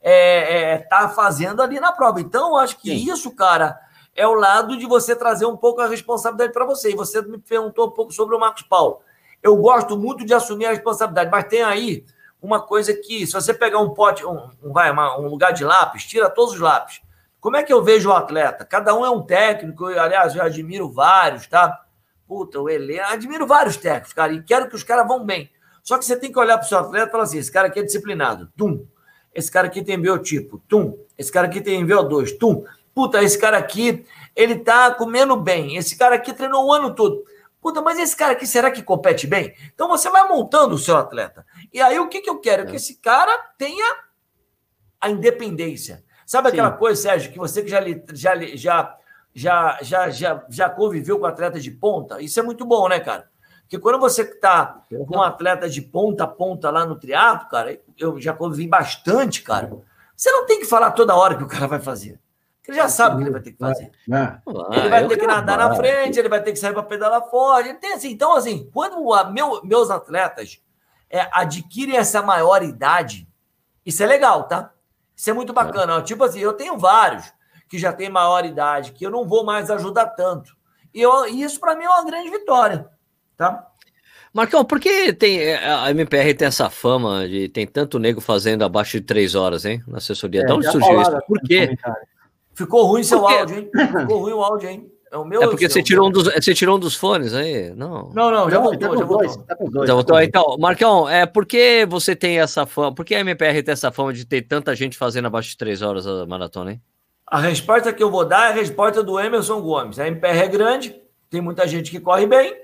é, é, tá fazendo ali na prova. Então, eu acho que Sim. isso, cara, é o lado de você trazer um pouco a responsabilidade para você. E você me perguntou um pouco sobre o Marcos Paulo. Eu gosto muito de assumir a responsabilidade, mas tem aí uma coisa que, se você pegar um pote, um, um, vai, um lugar de lápis, tira todos os lápis. Como é que eu vejo o atleta? Cada um é um técnico, eu, aliás, eu admiro vários, tá? Puta, o Helena, admiro vários técnicos, cara, e quero que os caras vão bem. Só que você tem que olhar para o seu atleta e falar assim: esse cara aqui é disciplinado, tum. Esse cara aqui tem biotipo, tum. Esse cara aqui tem VO2, tum. Puta, esse cara aqui, ele tá comendo bem. Esse cara aqui treinou o ano todo. Puta, mas esse cara aqui, será que compete bem? Então você vai montando o seu atleta. E aí o que, que eu quero? É. Que esse cara tenha a independência. Sabe aquela Sim. coisa, Sérgio, que você que já, já, já, já, já, já, já conviveu com atleta de ponta? Isso é muito bom, né, cara? Porque quando você está com um atleta de ponta a ponta lá no triatlo, cara, eu já convivi bastante, cara. Você não tem que falar toda hora que o cara vai fazer. Ele já sabe o que ele vai ter que fazer. É. Ele vai ter que nadar na frente, ele vai ter que sair para pedalar forte. Tem assim, então, assim, quando a, meu, meus atletas é, adquirem essa maioridade, isso é legal, tá? Isso é muito bacana. É. Tipo assim, eu tenho vários que já têm maioridade, que eu não vou mais ajudar tanto. E, eu, isso, para mim, é uma grande vitória, tá? Marcão, por que tem, é, a MPR tem essa fama de tem tanto nego fazendo abaixo de três horas, hein? Na assessoria. É, de onde surgiu isso? Por quê? Ficou ruim seu áudio, hein? Ficou ruim o áudio, hein? É, o meu é porque você tirou, um dos, você tirou um dos fones aí? Não, não, não já, voltou, tá já voltou. Dois, tá dois, já voltou. Então, Marcão, é, por que você tem essa fama? Por que a MPR tem essa fama de ter tanta gente fazendo abaixo de três horas a maratona, hein? A resposta que eu vou dar é a resposta do Emerson Gomes. A MPR é grande, tem muita gente que corre bem,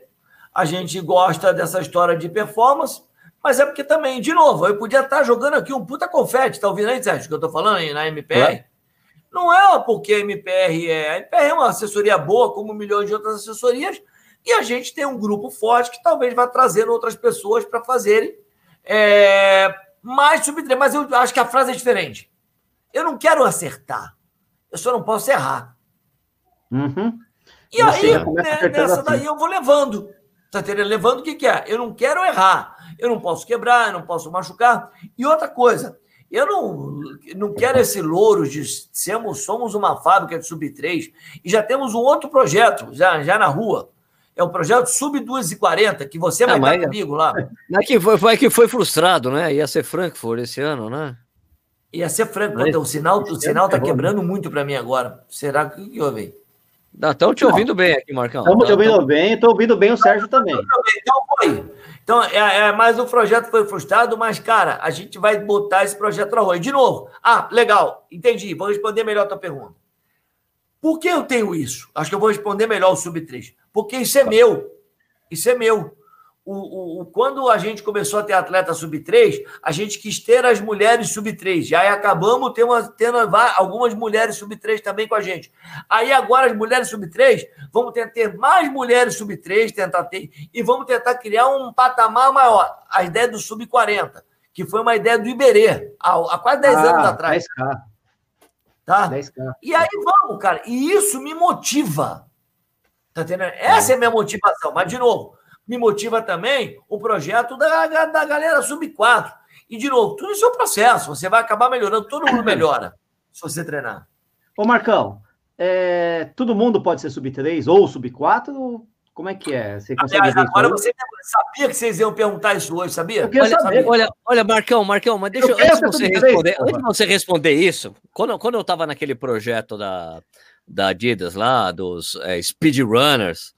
a gente gosta dessa história de performance, mas é porque também, de novo, eu podia estar jogando aqui um puta confete, tá ouvindo aí, Sérgio, que eu tô falando aí na MPR? É. Não é porque a MPR é. A MPR é uma assessoria boa, como milhões de outras assessorias, e a gente tem um grupo forte que talvez vá trazendo outras pessoas para fazerem é, mais subtrem. Mas eu acho que a frase é diferente. Eu não quero acertar, eu só não posso errar. Uhum. E aí, né, nessa daí, eu vou levando. Tá entendendo? Levando o que, que é? Eu não quero errar. Eu não posso quebrar, eu não posso machucar. E outra coisa, eu não, não quero esse louro de sermos, somos uma fábrica de sub-3 e já temos um outro projeto já, já na rua. É o projeto Sub 240, que você vai ah, estar comigo lá. Mas que foi, foi, que foi frustrado, né? Ia ser Frankfurt esse ano, né? Ia ser Frankfurt. O sinal o sinal está quebrando muito para mim agora. Será que, que houve? Estão te ouvindo bem aqui, Marcão. Estamos te ouvindo bem, estou ouvindo bem o Sérgio também. Então foi. Então, é, é, mas o projeto foi frustrado, mas, cara, a gente vai botar esse projeto na rua. de novo, ah, legal, entendi, vou responder melhor a tua pergunta. Por que eu tenho isso? Acho que eu vou responder melhor o sub 3. Porque isso é meu. Isso é meu o, o, quando a gente começou a ter atleta sub-3, a gente quis ter as mulheres sub-3. Já acabamos tendo, tendo algumas mulheres sub-3 também com a gente. Aí agora as mulheres sub-3, vamos tentar ter mais mulheres sub-3, tentar ter, e vamos tentar criar um patamar maior. A ideia do sub-40, que foi uma ideia do Iberê, há, há quase 10 ah, anos atrás. 10K. Tá? 10K. E aí vamos, cara. E isso me motiva. Tá entendendo? Essa é a minha motivação. Mas, de novo, me motiva também o projeto da, da galera sub-4. E, de novo, tudo isso é um processo. Você vai acabar melhorando, todo mundo melhora se você treinar. Ô, Marcão, é, todo mundo pode ser sub-3 ou sub-4? Como é que é? Você consegue Aliás, agora você sabia que vocês iam perguntar isso hoje, sabia? Olha, olha, olha, Marcão, Marcão, mas deixa eu, antes, você responder, antes de você responder isso, quando, quando eu estava naquele projeto da, da Adidas lá, dos é, speedrunners,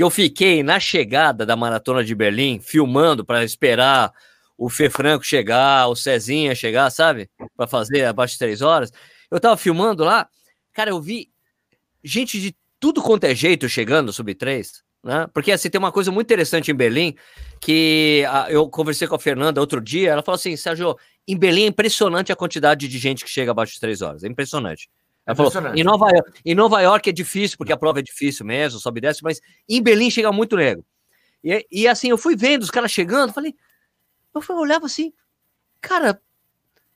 que eu fiquei na chegada da maratona de Berlim, filmando para esperar o Fê Franco chegar, o Cezinha chegar, sabe? Para fazer abaixo de três horas. Eu tava filmando lá, cara, eu vi gente de tudo quanto é jeito chegando sub três, né? Porque assim, tem uma coisa muito interessante em Berlim, que a, eu conversei com a Fernanda outro dia, ela falou assim, Sérgio, em Berlim é impressionante a quantidade de gente que chega abaixo de três horas, é impressionante. Ela falou, em Nova, York, em Nova York é difícil, porque a prova é difícil mesmo, sobe e desce, mas em Berlim chega muito nego. E, e assim, eu fui vendo os caras chegando, falei, eu fui, olhava assim, cara,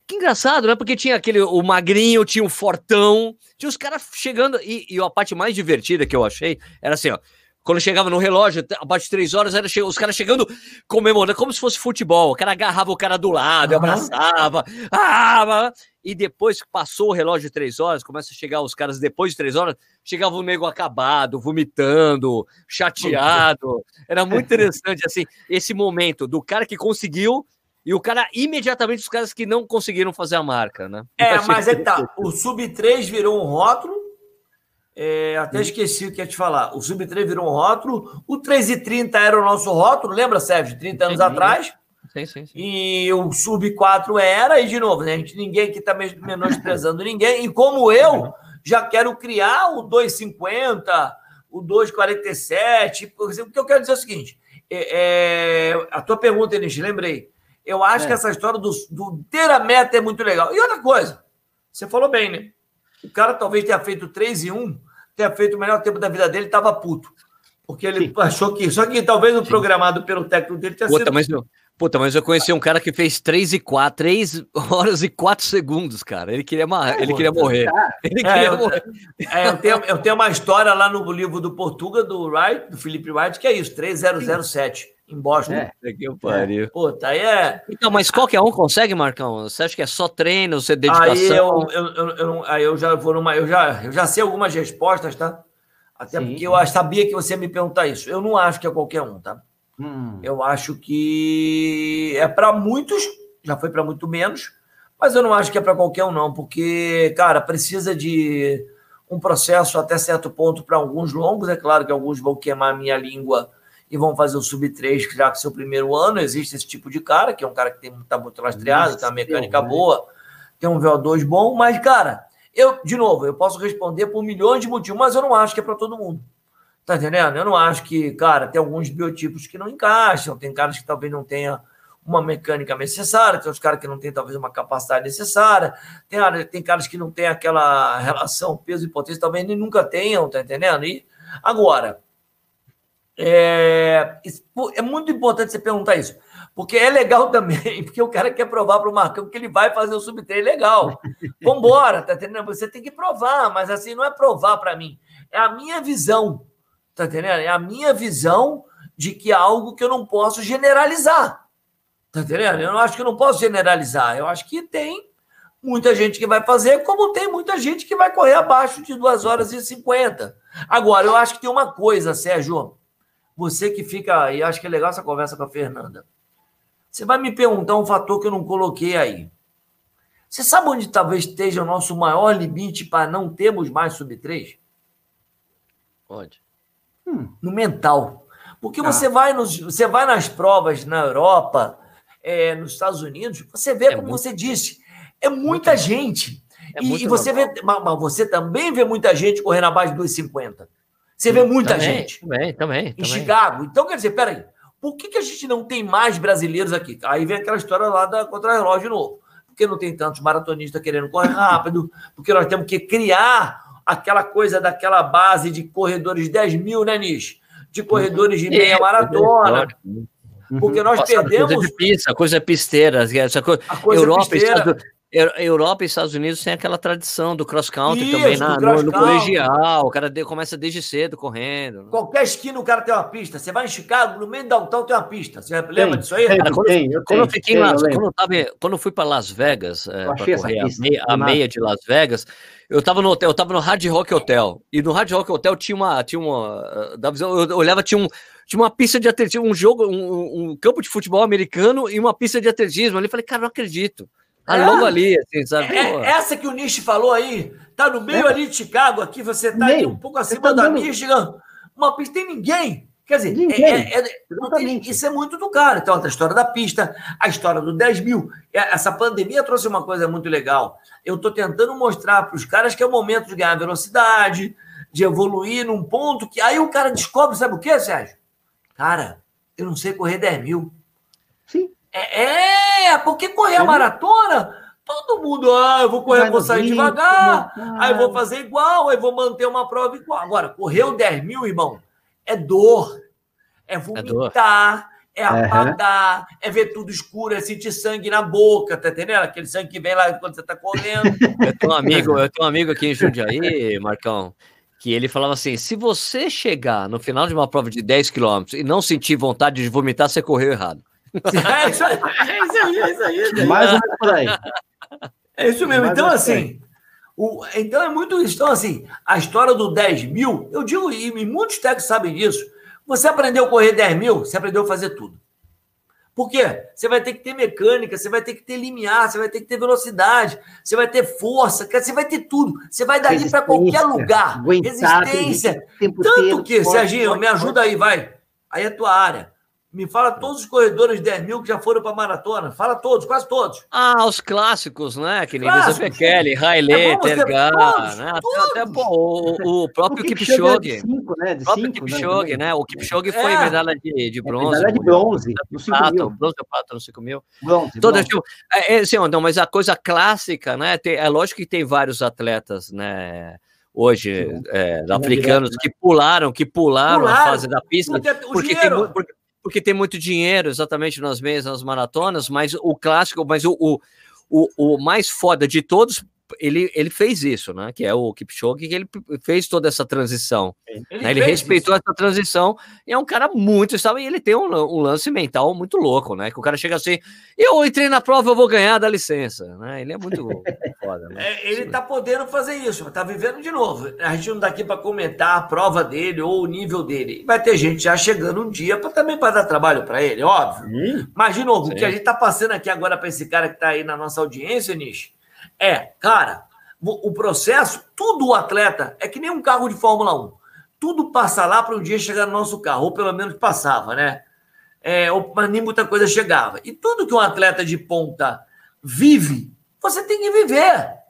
que engraçado, né? Porque tinha aquele, o magrinho, tinha o fortão, tinha os caras chegando, e, e a parte mais divertida que eu achei era assim, ó, Quando chegava no relógio, abaixo de três horas, era os caras chegando comemorando, como se fosse futebol. O cara agarrava o cara do lado, uhum. abraçava. Ah, e depois que passou o relógio de três horas, começa a chegar os caras depois de três horas, chegava o nego acabado, vomitando, chateado. Era muito interessante, assim, esse momento do cara que conseguiu e o cara, imediatamente, os caras que não conseguiram fazer a marca, né? É, mas é que tá. O Sub 3 virou um rótulo é, até esqueci o que ia te falar. O Sub-3 virou um rótulo. O 3,30 era o nosso rótulo, lembra, Sérgio? 30 anos sim, atrás. Sim, sim, sim. E o Sub-4 era, e de novo, né? A gente, ninguém aqui está menosprezando ninguém. E como eu já quero criar o 2,50, o 2,47. O que eu quero dizer é o seguinte: é, é, a tua pergunta, Enis, lembrei. Eu acho é. que essa história do, do ter a meta é muito legal. E outra coisa, você falou bem, né? O cara talvez tenha feito 3 e 1, tenha feito o melhor tempo da vida dele, estava puto. Porque ele Sim. achou que. Só que talvez o Sim. programado pelo técnico dele tenha Puta, sido. Mas eu, puta, mas eu conheci um cara que fez 3 e 4, 3 horas e 4 segundos, cara. Ele queria, é, ele queria morrer. Ele queria é, morrer. É, eu, tenho, eu tenho uma história lá no livro do Portuga, do Wright, do Felipe Wright, que é isso: 3007 em Boston. É, que eu pariu. Pô, tá aí é. Então, mas qualquer um consegue, Marcão? Você acha que é só treino, você dedicação? Aí eu, eu, eu, eu, aí eu já vou numa. Eu já, eu já sei algumas respostas, tá? Até Sim. porque eu sabia que você ia me perguntar isso. Eu não acho que é qualquer um, tá? Hum. Eu acho que é para muitos, já foi para muito menos, mas eu não acho que é para qualquer um, não, porque, cara, precisa de um processo até certo ponto para alguns longos. É claro que alguns vão queimar a minha língua e vão fazer o sub-3, já que seu primeiro ano existe esse tipo de cara, que é um cara que está muito lastreado, tem uma mecânica Deus, boa, né? tem um VO2 bom, mas, cara, eu, de novo, eu posso responder por milhões de motivos, mas eu não acho que é para todo mundo. Tá entendendo? Eu não acho que, cara, tem alguns biotipos que não encaixam, tem caras que talvez não tenha uma mecânica necessária, tem os caras que não têm talvez uma capacidade necessária, tem, tem caras que não têm aquela relação peso e potência, talvez nem nunca tenham, tá entendendo? E agora, é, é muito importante você perguntar isso, porque é legal também, porque o cara quer provar para o Marcão que ele vai fazer o sub-3 legal. Vambora, tá entendendo? Você tem que provar, mas assim, não é provar para mim, é a minha visão, tá entendendo? É a minha visão de que é algo que eu não posso generalizar, tá entendendo? Eu não acho que eu não posso generalizar, eu acho que tem muita gente que vai fazer, como tem muita gente que vai correr abaixo de 2 horas e 50. Agora, eu acho que tem uma coisa, Sérgio, você que fica, e acho que é legal essa conversa com a Fernanda. Você vai me perguntar um fator que eu não coloquei aí. Você sabe onde talvez esteja o nosso maior limite para não termos mais sub 3? Onde? Hum, no mental. Porque ah. você, vai nos, você vai nas provas na Europa, é, nos Estados Unidos, você vê, é como muito, você disse, é muita, muita gente. É e, e você vê, mas você também vê muita gente correndo abaixo de 2,50. Você vê muita também, gente. Também, também. Em também. Chicago. Então, quer dizer, peraí, por que, que a gente não tem mais brasileiros aqui? Aí vem aquela história lá da contra-relógio novo. Porque não tem tantos maratonistas querendo correr rápido, porque nós temos que criar aquela coisa daquela base de corredores 10 mil, né, Nish? De corredores de meia maratona. Porque nós Nossa, perdemos. Coisa de pista, coisa pisteira. Essa coisa... A coisa Europa, pisteira. Estados, Europa e Estados Unidos têm aquela tradição do cross country também na, cross no, no colegial. O cara de, começa desde cedo correndo. Né? Qualquer esquina o cara tem uma pista. Você vai em Chicago, no meio da Downtown tem uma pista. Você lembra tem, disso aí? Cara, quando, tem, eu, quando eu fiquei tem, eu quando, eu tava, quando eu fui para Las Vegas, é, para correr a meia, a meia, de Las Vegas, eu tava no hotel, eu tava no Hard Rock Hotel. E no Hard Rock Hotel tinha uma. Tinha uma da visão, eu olhava, tinha um tinha uma pista de atletismo, um jogo, um, um, campo de futebol americano e uma pista de atletismo. Ali falei, cara, não acredito. Ah, é, logo ali, assim, sabe? É, essa que o Nish falou aí, tá no meio é. ali de Chicago, aqui você tá aí um pouco acima tá da dando... Michigan, uma pista tem ninguém. Quer dizer, ninguém. É, é, tem, isso é muito do cara. Então, a história da pista, a história do 10 mil. É, essa pandemia trouxe uma coisa muito legal. Eu estou tentando mostrar para os caras que é o momento de ganhar velocidade, de evoluir num ponto que. Aí o cara descobre, sabe o que, Sérgio? Cara, eu não sei correr 10 mil. Sim. É, é, porque correr a maratona, todo mundo, ah, eu vou correr, vou sair devagar, aí vou fazer igual, aí vou manter uma prova igual. Agora, correr o 10 mil, irmão, é dor, é vomitar, é, é apagar, uhum. é ver tudo escuro, é sentir sangue na boca, tá entendendo? Aquele sangue que vem lá quando você tá correndo. eu tenho um amigo, eu tenho um amigo aqui em Jundiaí, Marcão, que ele falava assim: se você chegar no final de uma prova de 10 km e não sentir vontade de vomitar, você correu errado. É isso aí, é isso aí, é isso aí. É Mais ou menos por aí. É isso mesmo. então, assim, o, então é muito isso. Então, assim, a história do 10 mil, eu digo, e muitos técnicos sabem disso. Você aprendeu a correr 10 mil, você aprendeu a fazer tudo. Por quê? Você vai ter que ter mecânica, você vai ter que ter limiar, você vai ter que ter velocidade, você vai ter força, você vai ter tudo. Você vai dali para qualquer lugar. Resistência. Tanto que, Serginho, me ajuda aí, vai. Aí é tua área. Me fala todos os corredores 10 mil que já foram para maratona. Fala todos, quase todos. Ah, os clássicos, né? Que nem Zé Kelly, Haile, é Tergar, né? Todos. Até, até pô, o, o próprio o Kipchoge. É cinco, né? De o próprio cinco, né? Kipchoge, né? né? O Kipchoge foi é. medalha de, de bronze. É, medalha de bronze. No 5 mil. Bronze ou prata no 5 mil. Bronze, Todas, tipo, é, assim, não, mas a coisa clássica, né? Tem, é lógico que tem vários atletas, né? hoje é, africanos que pularam, que pularam, pularam. a fase da pista, porque, tem, porque, porque tem muito dinheiro exatamente nas meias, nas maratonas, mas o clássico, mas o, o, o, o mais foda de todos ele, ele fez isso, né? Que é o Kipchoge, que ele fez toda essa transição. Ele, né? ele respeitou isso. essa transição e é um cara muito estável. E ele tem um, um, lance mental muito louco, né? Que o cara chega assim, eu entrei na prova, eu vou ganhar, dá licença. Né? Ele é muito foda. Né? É, ele tá podendo fazer isso, tá vivendo de novo. A gente não tá aqui para comentar a prova dele ou o nível dele. Vai ter gente já chegando um dia pra, também para dar trabalho para ele, óbvio. Hum, Mas, de novo, o que a gente tá passando aqui agora para esse cara que tá aí na nossa audiência, Nish, é, cara, o processo, tudo o atleta, é que nem um carro de Fórmula 1. Tudo passa lá para um dia chegar no nosso carro, ou pelo menos passava, né? É, mas nem muita coisa chegava. E tudo que um atleta de ponta vive, você tem que viver.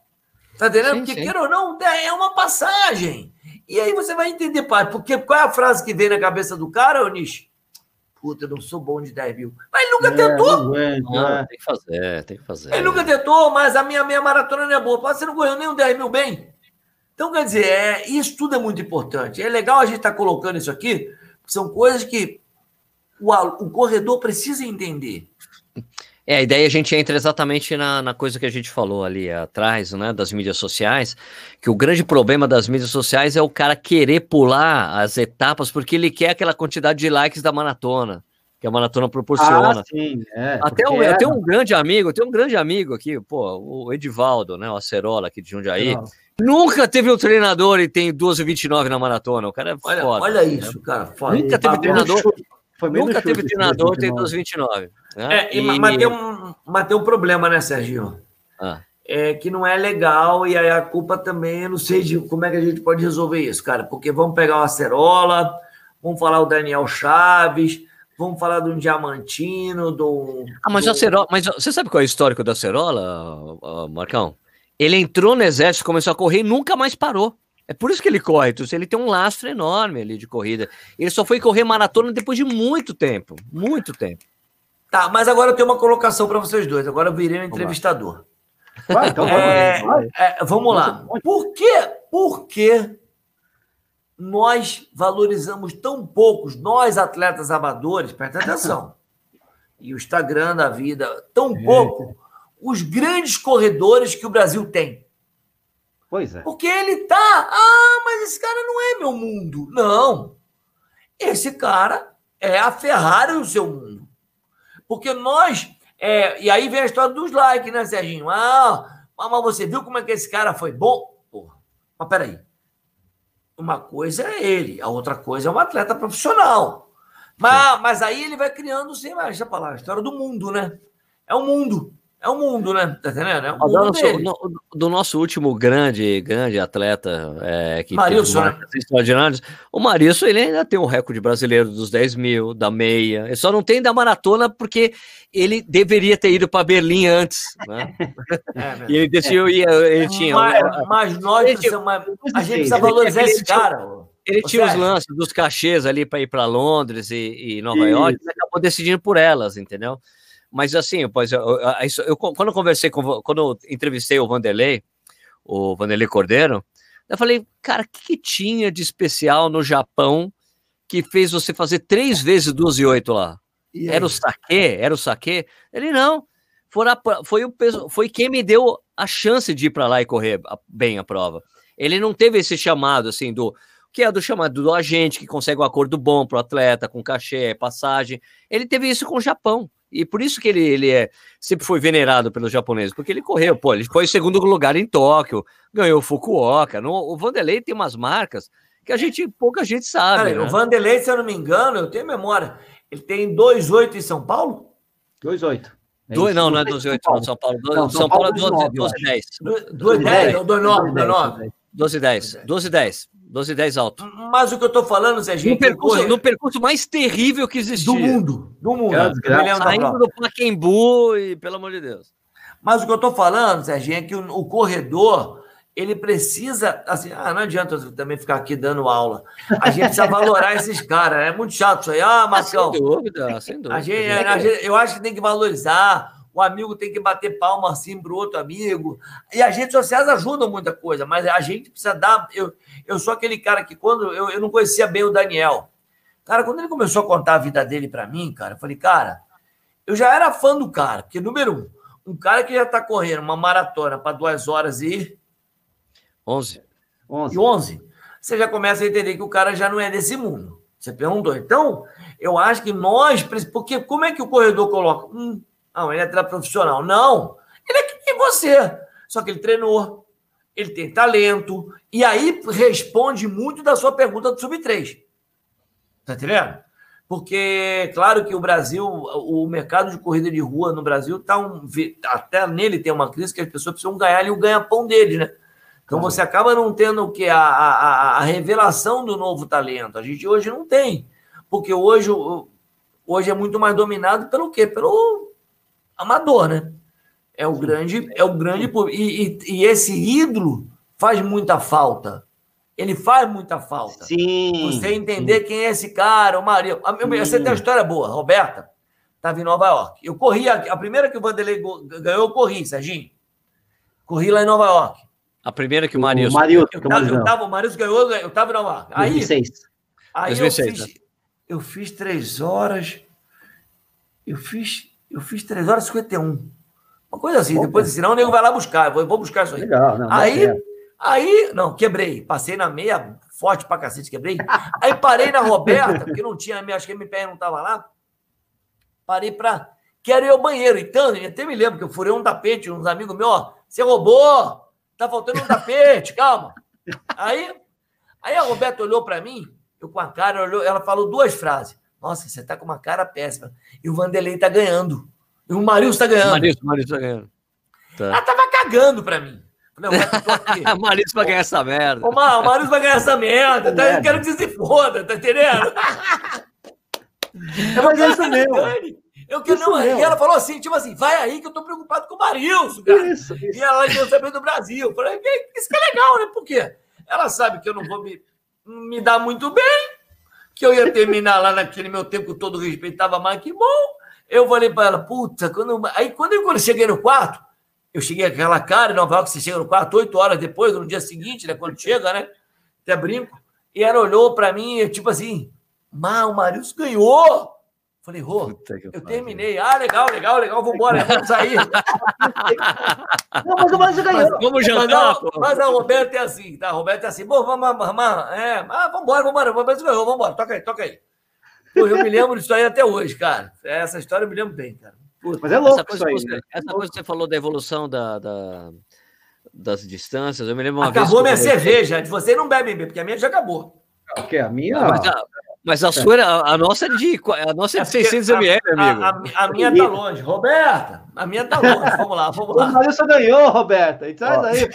Tá entendendo? Sim, Porque, sim. queira ou não, é uma passagem. E aí você vai entender, pai, porque qual é a frase que vem na cabeça do cara, Onish? Puta, eu não sou bom de 10 mil. Mas ele nunca é, tentou. Não, é, não, é. Tem que fazer, tem que fazer. Ele nunca tentou, mas a minha, minha maratona não é boa. Você não correu nem um 10 mil bem. Então, quer dizer, é, isso tudo é muito importante. É legal a gente estar tá colocando isso aqui, são coisas que o, o corredor precisa entender. É, a ideia a gente entra exatamente na, na, coisa que a gente falou ali atrás, né, das mídias sociais, que o grande problema das mídias sociais é o cara querer pular as etapas porque ele quer aquela quantidade de likes da maratona, que a maratona proporciona. Ah, sim, é, Até um, é... eu tenho um grande amigo, eu tenho um grande amigo aqui, pô, o Edivaldo, né, o Acerola aqui de Jundiaí, não. Nunca teve um treinador e tem 2,29 na maratona. O cara é olha, foda. Olha isso, né? cara. Foda. Nunca teve treinador. Nunca teve treinador tem 2,29. Né? É, e, e... Mas, tem um, mas tem um problema, né, Serginho? Ah. É que não é legal, e aí a culpa também, eu não sei de como é que a gente pode resolver isso, cara, porque vamos pegar uma acerola, vamos falar o Daniel Chaves, vamos falar de um diamantino, do. Ah, mas do... acerola, mas você sabe qual é o histórico da acerola, Marcão? Ele entrou no exército, começou a correr e nunca mais parou. É por isso que ele corre, ele tem um lastro enorme ali de corrida. Ele só foi correr maratona depois de muito tempo, muito tempo. Tá, mas agora eu tenho uma colocação para vocês dois. Agora eu virei um entrevistador. Vai, então, é, é, vamos lá. Por que, por que nós valorizamos tão poucos, nós atletas amadores, presta atenção, e o Instagram da vida, tão pouco, os grandes corredores que o Brasil tem? Pois é. Porque ele tá, ah, mas esse cara não é meu mundo. Não. Esse cara é a Ferrari do seu mundo. Porque nós. É, e aí vem a história dos likes, né, Serginho? Ah, mas você viu como é que esse cara foi bom? Porra, mas peraí. Uma coisa é ele, a outra coisa é um atleta profissional. Mas, mas aí ele vai criando, sim, mas deixa eu falar, a história do mundo, né? É o mundo. É o mundo, né? Tá entendendo? É o mundo do, nosso, do nosso último grande, grande atleta é, que Marilson, né? extraordinários, o Marilson ele ainda tem um recorde brasileiro dos 10 mil, da meia. Ele só não tem da maratona porque ele deveria ter ido para Berlim antes, né? É, e ele decidiu ir, ele tinha. Mas, mas nós, ele, precisamos, a gente precisa valorizar esse cara. Ele tinha os lances dos cachês ali para ir para Londres e, e Nova Isso. York, e acabou decidindo por elas, entendeu? Mas assim, pois, eu, eu, eu, quando eu conversei com, quando eu entrevistei o Vanderlei, o Vanderlei Cordeiro, eu falei, cara, o que, que, tinha de especial no Japão que fez você fazer três vezes 12 e 8 lá? Era o saque? Era o saque? Ele não. Foi, a, foi, o, foi quem me deu a chance de ir para lá e correr bem a prova. Ele não teve esse chamado, assim, do que é do chamado do agente que consegue um acordo bom para o atleta, com cachê, passagem. Ele teve isso com o Japão. E por isso que ele, ele é, sempre foi venerado pelos japoneses, porque ele correu, pô, ele foi segundo lugar em Tóquio, ganhou Fukuoka. No, o Vanderlei tem umas marcas que a gente, pouca gente sabe. Cara, né? O Vanderlei, se eu não me engano, eu tenho memória, ele tem 2,8 em São Paulo? 2,8. É dois, não, não é 2,8 não, São Paulo. Não, São, São Paulo é 12,10. 2,10, 2,9, 12,10. 12,10. 12 e 10 alto. Mas o que eu tô falando, Zé, gente. No percurso, corre... no percurso mais terrível que existiu. Do mundo. Do mundo. É, saindo do Paquembu e, pelo amor de Deus. Mas o que eu tô falando, Serginho, é que o, o corredor ele precisa, assim, ah, não adianta também ficar aqui dando aula. A gente precisa valorar esses caras, é muito chato isso aí. Ah, Marcão. sem dúvida, sem dúvida. A gente, a gente, eu acho que tem que valorizar o amigo tem que bater palma assim para o outro amigo. E as redes sociais ajudam muita coisa, mas a gente precisa dar. Eu, eu sou aquele cara que, quando eu, eu não conhecia bem o Daniel, cara, quando ele começou a contar a vida dele para mim, cara, eu falei, cara, eu já era fã do cara, porque, número um, um cara que já está correndo uma maratona para duas horas e. 11. 11. E 11. Você já começa a entender que o cara já não é desse mundo. Você perguntou. Então, eu acho que nós. Porque como é que o corredor coloca? Hum, não, ele é atleta profissional. Não, ele é que você. Só que ele treinou, ele tem talento, e aí responde muito da sua pergunta do Sub-3. Tá entendendo? Porque, claro que o Brasil, o mercado de corrida de rua no Brasil tá um. Até nele tem uma crise que as pessoas precisam ganhar ali o ganha-pão dele, né? Então você acaba não tendo o que? A, a, a revelação do novo talento. A gente hoje não tem. Porque hoje, hoje é muito mais dominado pelo quê? Pelo amador, né? É o grande, é o grande e, e, e, esse ídolo faz muita falta. Ele faz muita falta. Sim. Você entender sim. quem é esse cara, o Maria. Você tem uma história boa, Roberta. Estava em Nova York. Eu corri, a, a primeira que o Vanderlei ganhou, eu corri, Serginho. Corri lá em Nova York. A primeira que o Marius. O Marius, eu, tava, eu tava, o Marius ganhou, eu estava em Nova York. Aí, 2006. Aí 2006, eu, fiz, né? eu fiz três horas. Eu fiz eu fiz 3 horas e 51. Uma coisa assim. Opa. Depois, senão o nego vai lá buscar. Eu vou, vou buscar isso aí. Legal, não, aí, não aí, não, quebrei. Passei na meia, forte pra cacete, quebrei. Aí parei na Roberta, porque não tinha, acho que a MPR não tava lá. Parei pra. Quero ir ao banheiro. Então, até me lembro que eu furei um tapete, uns amigos meus, ó. Você roubou! Tá faltando um tapete, calma. Aí, aí a Roberta olhou para mim, eu com a cara, olhou, ela falou duas frases. Nossa, você tá com uma cara péssima. E o Vanderlei tá ganhando. E o Marius tá ganhando. Marius, Marius tá ganhando. Tá. Ela tava cagando pra mim. Não, o Marius vai ganhar essa merda. Ô, Mar, o Marius vai ganhar essa merda. Tá? Eu quero que você se foda, tá entendendo? É, mas é isso mesmo. Eu quero não. E ela falou assim, tipo assim, vai aí que eu tô preocupado com o Marius, cara. Isso, isso. E ela quer saber do Brasil. Eu falei, isso que é legal, né? Por quê? Ela sabe que eu não vou me, me dar muito bem que eu ia terminar lá naquele meu tempo, com todo respeito, estava mais que bom. Eu falei para ela, puta, quando... aí quando eu, quando eu cheguei no quarto, eu cheguei com aquela cara em Nova York, você chega no quarto oito horas depois, no dia seguinte, né? Quando chega, né? Até brinco. E ela olhou para mim, tipo assim, Mas o Marius ganhou! Falei, Rô, eu terminei. Ah, legal, legal, legal, vamos embora, vamos sair. não, mas o Márcio ganhou. vamos jantar, mas, mas a Roberto é assim, tá? A Roberto é assim, bom, vamos, vamos, vamos, é, ah, vamos embora, o Roberto ganhou, vamos embora, toca aí, toca aí. Pô, eu me lembro disso aí até hoje, cara. Essa história eu me lembro bem, cara. Puta. Mas é louco essa coisa, isso aí, né? Essa coisa que você falou da evolução da, da das distâncias, eu me lembro uma acabou vez... Acabou minha cerveja, de você não bebe, porque a minha já acabou. Ok, a minha... Mas a, mas a sua, a, a nossa é de, a nossa é de 600 ml, amigo. A, a, a, minha tá longe. Roberta, a minha tá longe. Vamos lá, vamos lá. Mas você ganhou, Roberta. E traz aí.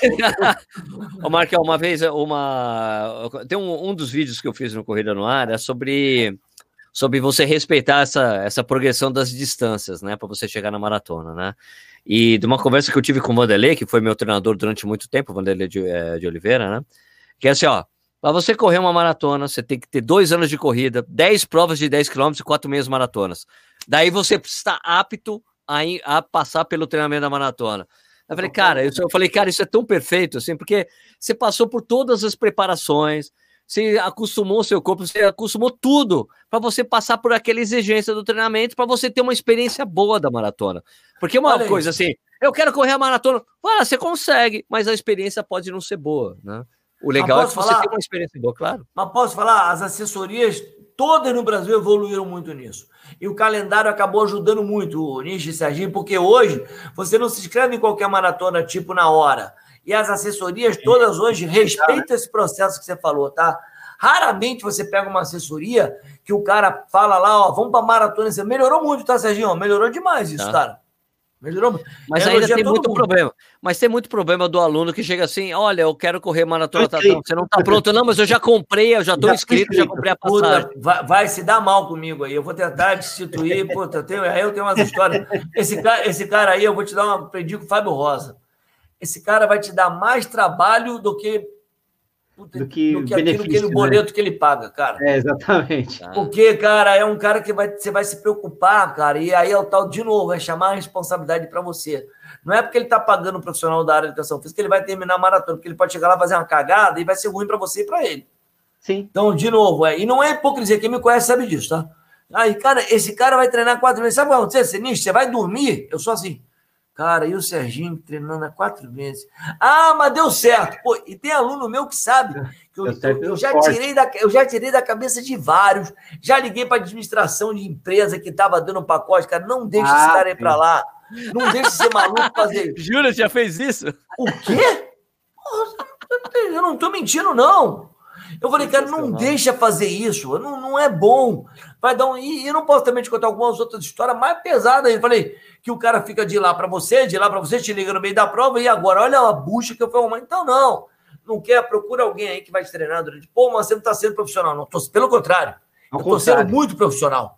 Ô, Markel, uma vez, uma... tem um, um dos vídeos que eu fiz no Corrida no Ar é sobre, sobre você respeitar essa, essa progressão das distâncias, né? Para você chegar na maratona, né? E de uma conversa que eu tive com o Vanderlei, que foi meu treinador durante muito tempo, o Vanderlei de, é, de Oliveira, né? Que é assim, ó, para você correr uma maratona, você tem que ter dois anos de corrida, 10 provas de 10 km e quatro meias maratonas. Daí você está apto a, a, passar pelo treinamento da maratona. Eu falei, cara, eu, eu falei, cara, isso é tão perfeito, assim, porque você passou por todas as preparações, você acostumou o seu corpo, você acostumou tudo para você passar por aquela exigência do treinamento, para você ter uma experiência boa da maratona. Porque uma Olha coisa isso. assim, eu quero correr a maratona, ah, você consegue, mas a experiência pode não ser boa, né? O legal é que você tem uma experiência boa, claro. Mas posso falar, as assessorias todas no Brasil evoluíram muito nisso. E o calendário acabou ajudando muito o Nishi e Serginho, porque hoje você não se inscreve em qualquer maratona tipo na hora. E as assessorias todas hoje respeitam esse processo que você falou, tá? Raramente você pega uma assessoria que o cara fala lá, ó, vamos para maratona. Melhorou muito, tá, Serginho? Melhorou demais isso, tá. cara. Melhorou. Mas ainda tem muito mundo. problema. Mas tem muito problema do aluno que chega assim: olha, eu quero correr maratona. Tá, você não está pronto, não, mas eu já comprei, eu já estou inscrito, já comprei a passagem. Vai, vai, se dar mal comigo aí. Eu vou tentar destituir. puta, eu tenho, aí eu tenho umas histórias. Esse cara, esse cara aí, eu vou te dar uma. Aprendi com o Fábio Rosa. Esse cara vai te dar mais trabalho do que do que, do que aquilo que ele, né? boleto que ele paga, cara. É, exatamente. Porque, cara, é um cara que vai, você vai se preocupar, cara, e aí é o tal, de novo, vai chamar a responsabilidade para você. Não é porque ele está pagando um profissional da área de educação física que ele vai terminar a maratona, porque ele pode chegar lá fazer uma cagada e vai ser ruim para você e para ele. Sim. Então, de novo, é, e não é hipocrisia, quem me conhece sabe disso, tá? Aí, cara, esse cara vai treinar quatro vezes. Sabe o que acontecer, Sinistro? Você vai dormir, eu sou assim. Cara, e o Serginho treinando há quatro meses. Ah, mas deu certo. Pô, e tem aluno meu que sabe que eu, eu, eu já tirei da, eu já tirei da cabeça de vários. Já liguei para a administração de empresa que estava dando um pacote. Cara, não deixa ah, esse cara ir para lá. Não deixa esse maluco fazer. Júlia, já fez isso? O quê? Eu não estou mentindo, não. Eu falei, cara, não deixa fazer isso, não, não é bom. Vai dar um. E eu não posso também te contar algumas outras histórias mais pesadas. Eu falei que o cara fica de lá para você, de lá para você, te liga no meio da prova, e agora, olha a bucha que eu fui arrumar. Então, não. Não quer, procura alguém aí que vai te treinar durante. Pô, mas você não está sendo profissional. Não, tô, pelo contrário. eu estou sendo muito profissional.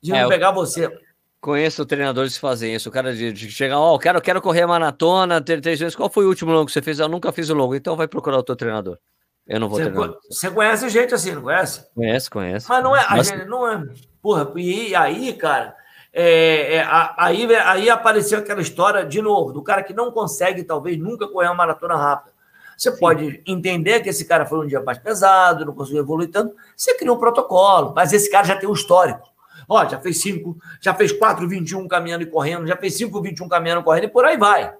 De é, não pegar você. Conheço treinadores que fazem isso. O cara de, de chegar, ó, oh, quero, quero correr a maratona, ter três vezes. Qual foi o último longo que você fez? Eu nunca fiz o longo. Então vai procurar o teu treinador. Eu não vou você, treinar. Você conhece gente assim, não conhece? Conhece, conhece. Mas não é, a gente, não é. Porra, e aí, cara, é, é, aí, aí apareceu aquela história, de novo, do cara que não consegue, talvez, nunca correr uma maratona rápida. Você Sim. pode entender que esse cara foi um dia mais pesado, não conseguiu evoluir tanto. Você cria um protocolo, mas esse cara já tem um histórico. Ó, já fez 5, já fez 4, 21 caminhando e correndo, já fez 5, 21 caminhando e correndo, e por aí vai.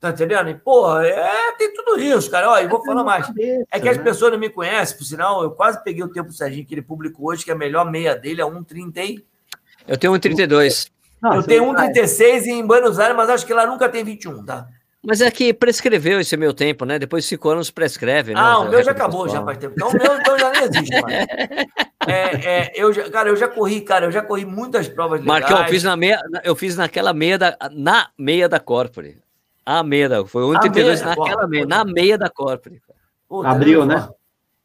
Tá entendendo? E, porra, é, tem tudo isso, cara. Ó, e vou falar mais. Cabeça, é que as né? pessoas não me conhecem, por sinal, eu quase peguei o tempo do Serginho que ele publicou hoje, que a melhor meia dele é 1,30 Eu tenho 1,32. Eu tenho 1,36 em Buenos Aires, mas acho que lá nunca tem 21, tá? Mas é que prescreveu esse meu tempo, né? Depois de cinco anos prescreve, né? Ah, o meu já acabou, já faz tempo. Então o meu então já nem existe mais. É, é, eu já, cara, eu já corri, cara, eu já corri muitas provas legais. Marcão, eu fiz na meia, eu fiz naquela meia da, na meia da Corpore. A meia da, foi 1,32 naquela meia, na meia da Corpore. Abriu, né?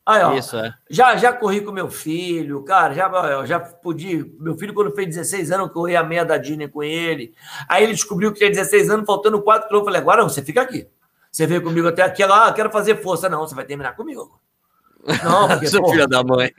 Aí, ó, Isso, é. já, já corri com meu filho, cara, já, já podia. Meu filho, quando fez 16 anos, eu corri a meia da Disney com ele. Aí ele descobriu que tinha 16 anos, faltando 4 quilômetros. Eu falei, agora não, você fica aqui. Você veio comigo até aqui, lá, ah, quero fazer força. Não, você vai terminar comigo. Não, porque. Seu filho da mãe.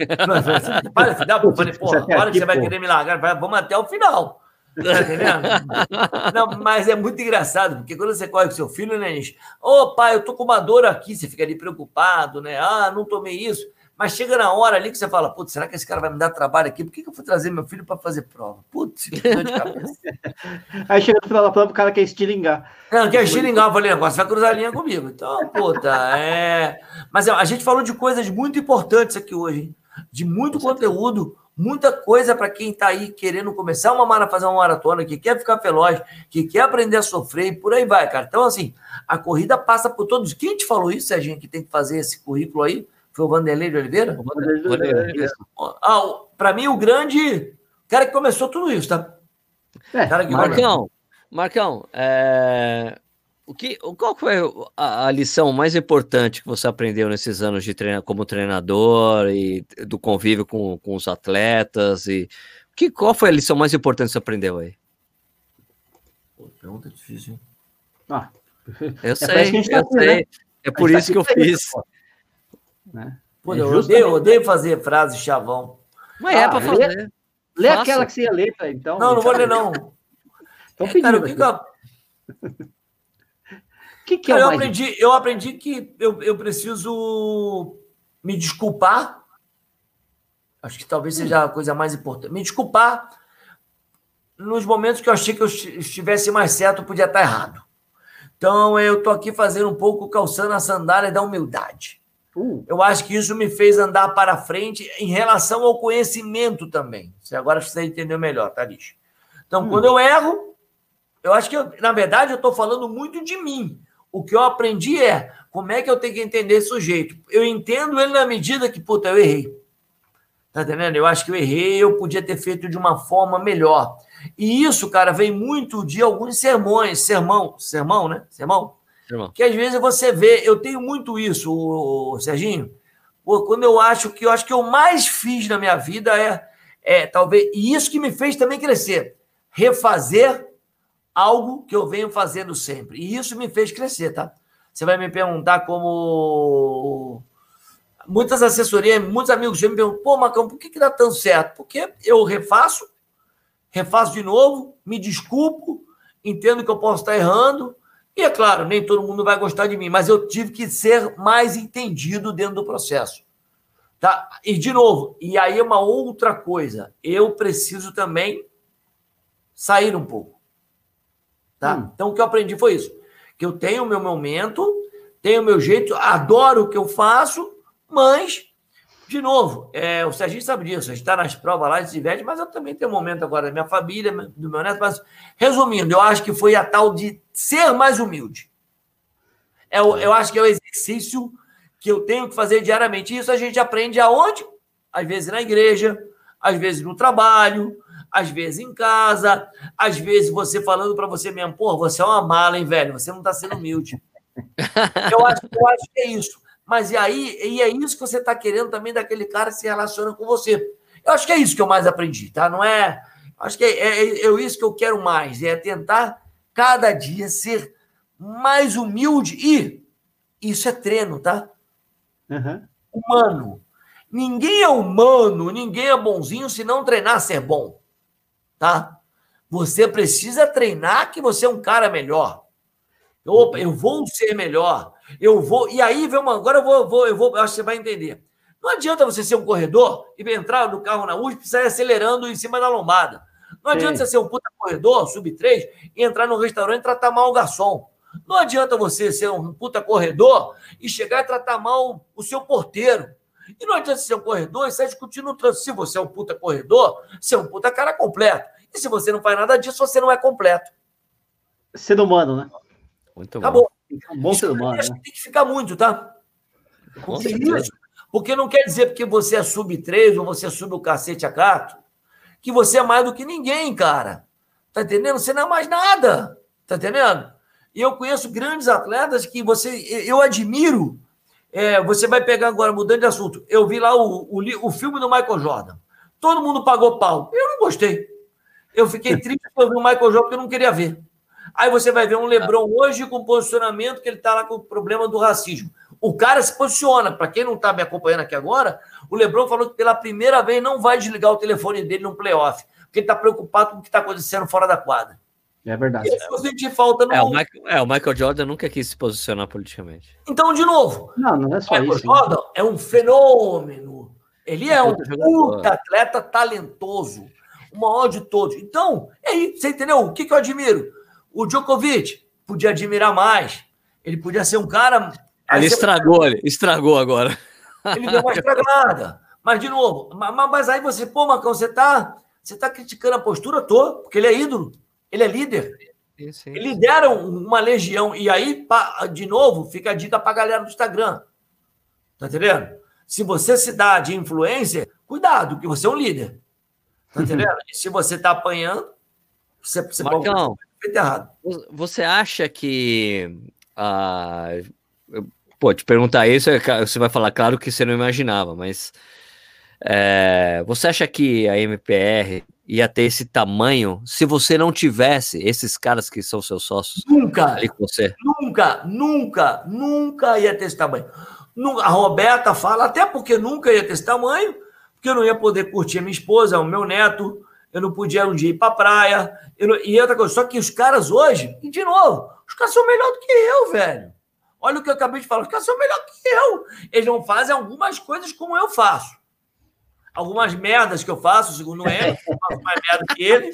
Para, filho da mãe. Falei, porra, agora que você vai querer me largar, vamos até o final. Tá entendendo? Não, mas é muito engraçado, porque quando você corre com seu filho, né, Nish? Ô, oh, pai, eu tô com uma dor aqui, você fica ali preocupado, né? Ah, não tomei isso. Mas chega na hora ali que você fala, putz, será que esse cara vai me dar trabalho aqui? Por que, que eu fui trazer meu filho para fazer prova? Putz, que dor de cabeça. Aí chega no final da prova, o cara quer estilingar. Não, quer estilingar. Eu falei, agora você vai cruzar a linha comigo. Então, puta, é... Mas a gente falou de coisas muito importantes aqui hoje, hein? De muito conteúdo muita coisa para quem está aí querendo começar uma maratona, fazer uma maratona, que quer ficar veloz, que quer aprender a sofrer e por aí vai, cara. Então, assim, a corrida passa por todos. Quem te falou isso, Serginho, que tem que fazer esse currículo aí? Foi o Vanderlei de Oliveira? Ah, para mim, o grande cara que começou tudo isso, tá? É, Marcão, Marcão, é... O que, qual foi a, a, lição mais importante que você aprendeu nesses anos de treino como treinador e do convívio com, com os atletas? E que, qual foi a lição mais importante que você aprendeu aí? Pô, pergunta difícil, hein? Ah, eu é sei, eu tá sei. Né? É por isso que eu fiz. Né? Pô, é eu odeio, odeio fazer frase chavão. Mas é ah, é para fazer. Lê, lê aquela que você ia ler, então. Não, não vou ler, não. Então, pedindo, cara, o que, que eu que, que é eu aprendi, eu aprendi que eu, eu preciso me desculpar. Acho que talvez seja a coisa mais importante. Me desculpar nos momentos que eu achei que eu estivesse mais certo, eu podia estar errado. Então eu tô aqui fazendo um pouco calçando a sandália da humildade. Uh. Eu acho que isso me fez andar para frente em relação ao conhecimento também. Você agora você entendeu melhor, Thalys. Então, hum. quando eu erro, eu acho que, eu, na verdade, eu estou falando muito de mim. O que eu aprendi é como é que eu tenho que entender esse sujeito. Eu entendo ele na medida que, puta, eu errei. Tá entendendo? Eu acho que eu errei, eu podia ter feito de uma forma melhor. E isso, cara, vem muito de alguns sermões, sermão, sermão, né? Sermão? sermão. Que às vezes você vê, eu tenho muito isso, o, Serginho. Quando eu acho que eu acho que eu mais fiz na minha vida é, é talvez, e isso que me fez também crescer, refazer algo que eu venho fazendo sempre. E isso me fez crescer, tá? Você vai me perguntar como muitas assessorias, muitos amigos me perguntam, pô, Macão, por que, que dá tão certo? Porque eu refaço, refaço de novo, me desculpo, entendo que eu posso estar errando, e é claro, nem todo mundo vai gostar de mim, mas eu tive que ser mais entendido dentro do processo. Tá? E de novo, e aí é uma outra coisa, eu preciso também sair um pouco. Tá? Hum. Então o que eu aprendi foi isso, que eu tenho o meu momento, tenho o meu jeito, adoro o que eu faço, mas de novo, é, o Serginho sabe disso, a gente está nas provas lá, de se diverte, mas eu também tenho um momento agora da minha família, do meu neto. Mas, resumindo, eu acho que foi a tal de ser mais humilde. É, eu acho que é o exercício que eu tenho que fazer diariamente. Isso a gente aprende aonde? Às vezes na igreja, às vezes no trabalho, às vezes em casa, às vezes você falando para você mesmo, pô, você é uma mala, hein, velho? Você não está sendo humilde. eu, acho, eu acho que é isso. Mas e aí, e é isso que você está querendo também daquele cara que se relaciona com você. Eu acho que é isso que eu mais aprendi, tá? Não é. Acho que é, é, é, isso que eu quero mais, é tentar cada dia ser mais humilde e isso é treino, tá? Uhum. Humano. Ninguém é humano, ninguém é bonzinho se não treinar ser bom, tá? Você precisa treinar que você é um cara melhor. Opa, eu vou ser melhor. Eu vou. E aí vem uma. Agora eu vou, vou, eu vou, eu acho que você vai entender. Não adianta você ser um corredor e entrar no carro na USP e sair acelerando em cima da lombada. Não adianta Sim. você ser um puta corredor, sub 3, e entrar no restaurante e tratar mal o garçom. Não adianta você ser um puta corredor e chegar e tratar mal o seu porteiro. E não adianta ser um corredor e sair discutindo no trânsito. Se você é um puta corredor, você é um puta cara completo. E se você não faz nada disso, você não é completo. Ser humano, né? Muito Acabou. bom. Um bom ser humano. Né? Tem que ficar muito, tá? Com certeza. Porque não quer dizer porque você é sub 3 ou você é sub o cacete a gato, que você é mais do que ninguém, cara. Tá entendendo? Você não é mais nada. Tá entendendo? E eu conheço grandes atletas que você. Eu admiro. É, você vai pegar agora, mudando de assunto. Eu vi lá o, o, o filme do Michael Jordan. Todo mundo pagou pau. Eu não gostei. Eu fiquei triste por ver o Michael Jordan porque eu não queria ver. Aí você vai ver um Lebron hoje com posicionamento que ele está lá com o problema do racismo. O cara se posiciona. Para quem não está me acompanhando aqui agora, o Lebron falou que pela primeira vez não vai desligar o telefone dele no playoff, porque ele está preocupado com o que está acontecendo fora da quadra. É verdade. Isso eu senti falta no... é, o Michael, é, o Michael Jordan nunca quis se posicionar politicamente. Então, de novo, não, não é só o Michael isso, Jordan é um fenômeno. Ele é, é um puta atleta talentoso, o maior de todos. Então, é isso, você entendeu? O que, que eu admiro? O Djokovic podia admirar mais. Ele podia ser um cara. Ele estragou, ele estragou agora. Ele deu uma estragada. Mas, de novo, mas, mas aí você, pô, Macão, você tá, você tá criticando a postura? Tô, porque ele é ídolo, ele é líder. Sim, sim. Ele lidera uma legião. E aí, de novo, fica a dica pra galera do Instagram. Tá entendendo? Se você se dá de influência, cuidado, que você é um líder. Tá entendendo? E se você tá apanhando, você, você Marcão, feito errado. Você acha que. Uh, pô, te perguntar isso, é você vai falar, claro que você não imaginava, mas. É, você acha que a MPR ia ter esse tamanho se você não tivesse esses caras que são seus sócios? Nunca! Ali com você? Nunca, nunca, nunca ia ter esse tamanho. A Roberta fala, até porque nunca ia ter esse tamanho, porque eu não ia poder curtir a minha esposa, o meu neto, eu não podia um dia ir para praia. Não... E outra coisa, só que os caras hoje, e de novo, os caras são melhor do que eu, velho. Olha o que eu acabei de falar, os caras são melhor que eu. Eles não fazem algumas coisas como eu faço. Algumas merdas que eu faço, segundo ele, eu faço mais merda que ele.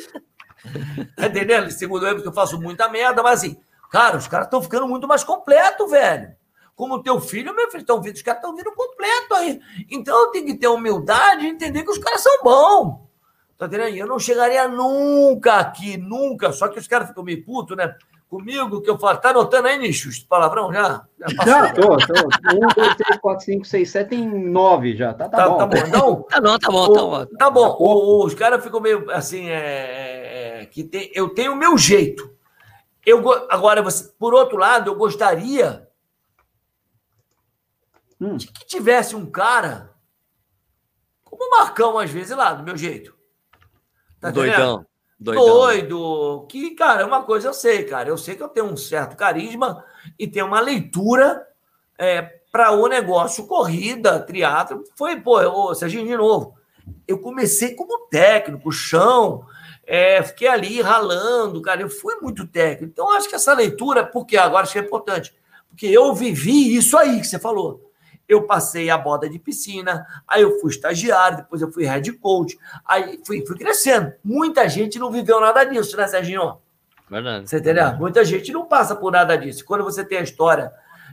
Tá entendendo? Segundo ele, porque eu faço muita merda, mas assim, Cara, os caras estão ficando muito mais completo, velho. Como o teu filho, meu filho, estão vindo, os caras estão vindo completo aí. Então eu tenho que ter humildade e entender que os caras são bons. Tá entendendo? Eu não chegaria nunca aqui, nunca. Só que os caras ficam meio putos, né? Comigo, que eu falo. Tá anotando aí, Nichos? Palavrão já? Já, já tô, tô. Um, dois, três, quatro, cinco, seis, sete, tem nove já. Tá, tá, tá bom. Tá bom. Então, tá bom, tá bom, tá bom. Tá bom. O, os caras ficam meio assim, é, é, que tem, eu tenho o meu jeito. Eu, agora, você, por outro lado, eu gostaria hum. de que tivesse um cara como o Marcão, às vezes, lá, do meu jeito. Tá Doidão. Doidão. Doido. Que, cara, uma coisa eu sei, cara. Eu sei que eu tenho um certo carisma e tenho uma leitura é, para o negócio corrida, teatro. Foi, pô, ô, Serginho, de novo. Eu comecei como técnico, chão, é, fiquei ali ralando, cara. Eu fui muito técnico. Então, acho que essa leitura, porque agora acho que é importante, porque eu vivi isso aí que você falou eu passei a boda de piscina, aí eu fui estagiário, depois eu fui head coach, aí fui, fui crescendo. Muita gente não viveu nada disso, né, Serginho? Verdade. Você entendeu? Muita gente não passa por nada disso. Quando você tem a história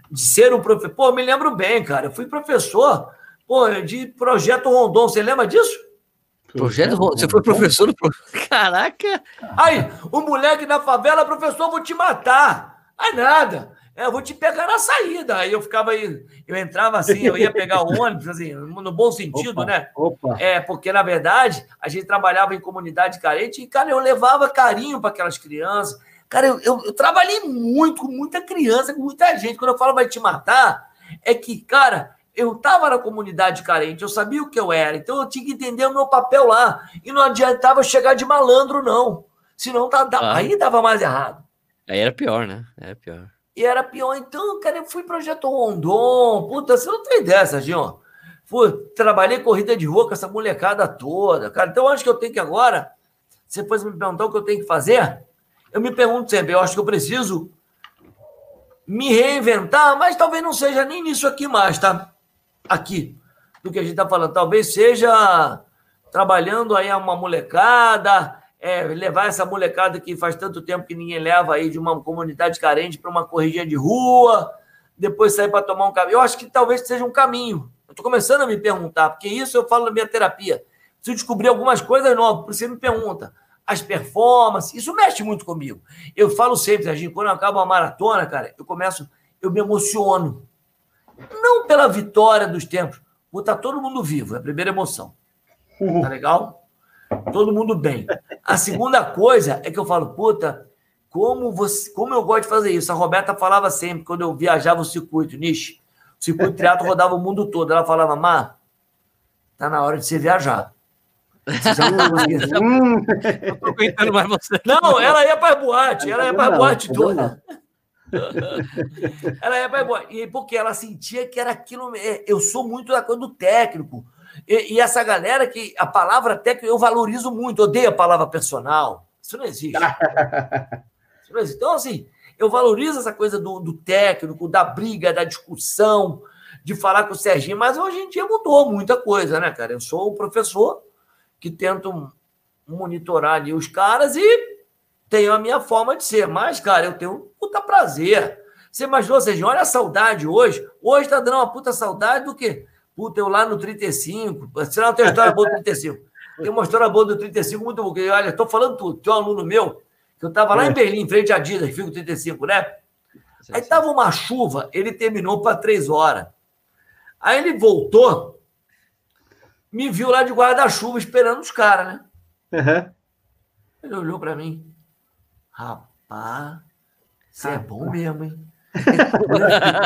de ser um professor. Pô, me lembro bem, cara. Eu fui professor pô, de Projeto Rondon. Você lembra disso? Projeto Rondon? Você foi professor do. Caraca! Aí, o moleque na favela, professor, vou te matar. Aí nada. É, eu vou te pegar na saída. Aí eu ficava aí, eu entrava assim, eu ia pegar o ônibus, assim, no bom sentido, opa, né? Opa. É, porque na verdade a gente trabalhava em comunidade carente e, cara, eu levava carinho para aquelas crianças. Cara, eu, eu, eu, trabalhei muito com muita criança, com muita gente. Quando eu falo vai te matar, é que, cara, eu estava na comunidade carente, eu sabia o que eu era, então eu tinha que entender o meu papel lá. E não adiantava chegar de malandro, não. Senão tá, tá, ah. aí dava mais errado. Aí era pior, né? Era pior. E era pior. Então, cara, eu fui projeto Rondon. Puta, você não tem ideia, Serginho. Fui, trabalhei corrida de rua com essa molecada toda, cara. Então, eu acho que eu tenho que agora, você depois me perguntar o que eu tenho que fazer, eu me pergunto sempre, eu acho que eu preciso me reinventar, mas talvez não seja nem nisso aqui mais, tá? Aqui, do que a gente tá falando. Talvez seja trabalhando aí uma molecada, é, levar essa molecada que faz tanto tempo que ninguém leva aí de uma comunidade carente para uma corridinha de rua, depois sair para tomar um caminho. Eu acho que talvez seja um caminho. Eu estou começando a me perguntar, porque isso eu falo na minha terapia. Se eu descobrir algumas coisas novas, você me pergunta. As performances, isso mexe muito comigo. Eu falo sempre, Serginho, quando eu acabo uma maratona, cara, eu começo, eu me emociono. Não pela vitória dos tempos, vou estar todo mundo vivo, é a primeira emoção. Tá legal? Todo mundo bem. A segunda coisa é que eu falo, puta, como, você, como eu gosto de fazer isso. A Roberta falava sempre, quando eu viajava o circuito, Nish, o circuito triatlo rodava o mundo todo. Ela falava, Má, tá na hora de você viajar. Você não tô aguentando mais você. Não, ela ia para boate, ela ia para boate toda. ela ia para boate. E porque ela sentia que era aquilo. É, eu sou muito da coisa do técnico. E, e, essa galera que a palavra técnica eu valorizo muito, odeio a palavra personal. Isso não existe. Isso não existe. Então, assim, eu valorizo essa coisa do, do, técnico, da briga, da discussão, de falar com o Serginho, mas hoje em dia mudou muita coisa, né, cara? Eu sou um professor que tento monitorar ali os caras e tenho a minha forma de ser. Mas, cara, eu tenho um puta prazer. Você imaginou, Serginho? Olha a saudade hoje. Hoje tá dando uma puta saudade do quê? Puta, eu lá no 35. Você não tem uma história boa do 35. Tem uma história boa do 35 muito boa. Olha, estou falando tudo. Tem um aluno meu, que eu estava lá em Berlim, em frente à Adidas, fico 35, né? Aí estava uma chuva, ele terminou para três horas. Aí ele voltou, me viu lá de guarda-chuva esperando os caras, né? Uhum. Ele olhou para mim. Rapaz, você é bom mesmo, hein?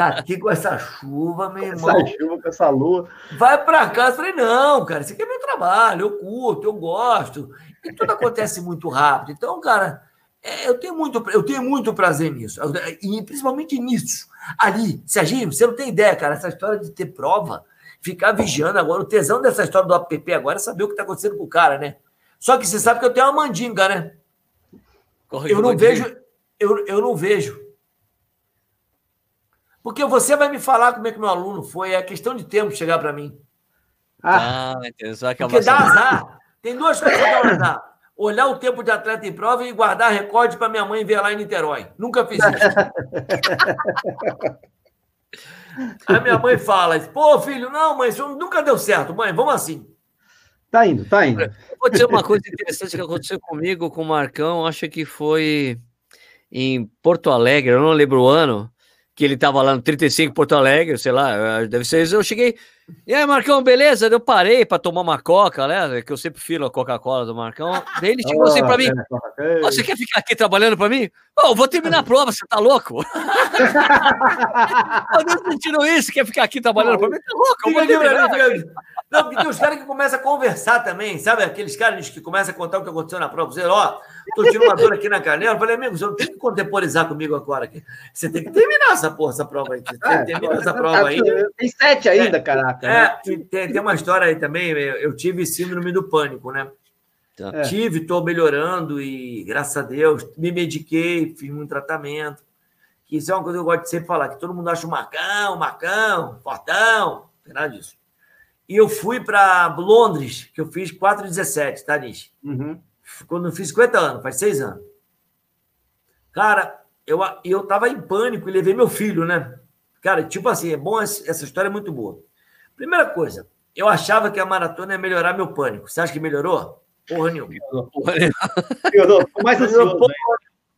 Aqui com essa chuva, meu irmão. Essa chuva, com essa lua. Vai para casa. Eu falei, não, cara, isso aqui é meu trabalho, eu curto, eu gosto. E tudo acontece muito rápido. Então, cara, é, eu, tenho muito, eu tenho muito prazer nisso. E principalmente nisso. Ali, Serginho, você não tem ideia, cara, essa história de ter prova, ficar vigiando agora. O tesão dessa história do app agora é saber o que está acontecendo com o cara, né? Só que você sabe que eu tenho uma mandinga, né? eu não vejo, eu, eu não vejo porque você vai me falar como é que meu aluno foi, é questão de tempo chegar para mim. Ah, ah entendi. Porque dá azar. Tem duas coisas que dão azar. olhar o tempo de atleta em prova e guardar recorde para minha mãe ver lá em Niterói. Nunca fiz isso. Aí minha mãe fala: pô, filho, não, mãe, isso nunca deu certo. Mãe, vamos assim. Tá indo, tá indo. Vou dizer uma coisa interessante que aconteceu comigo com o Marcão, acho que foi em Porto Alegre, eu não lembro o ano, que ele estava lá no 35 Porto Alegre, sei lá, deve ser isso. Eu cheguei, e aí, Marcão, beleza? Eu parei para tomar uma coca, né? Que eu sempre filo a Coca-Cola do Marcão. Daí ele chegou assim para mim: oh, Você quer ficar aqui trabalhando para mim? Oh, vou terminar a prova, você tá louco? eu não sentindo isso, quer ficar aqui trabalhando para mim? Tá louco, eu vou terminar. Não, porque tem os caras que começam a conversar também, sabe? Aqueles caras que começam a contar o que aconteceu na prova. Você, ó, tô tirando uma dor aqui na canela. Eu falei, amigo, você não tem que contemporizar comigo agora aqui. Você tem que terminar essa porra, essa prova aí. Você tem que terminar essa prova aí. Tem sete ainda, é, caraca. É, né? tem, tem uma história aí também. Eu tive síndrome do pânico, né? Tá. É. Tive, estou melhorando e, graças a Deus, me mediquei, fiz um tratamento. Isso é uma coisa que eu gosto de sempre falar, que todo mundo acha o Marcão, Marcão, Fortão, não tem nada disso. E eu fui para Londres, que eu fiz 4,17, tá, Nish? Uhum. Quando eu fiz 50 anos, faz seis anos. Cara, eu, eu tava em pânico e levei meu filho, né? Cara, tipo assim, é bom, essa história é muito boa. Primeira coisa, eu achava que a maratona ia melhorar meu pânico. Você acha que melhorou? Porra nenhuma. Melhorou. Mais ansioso, né?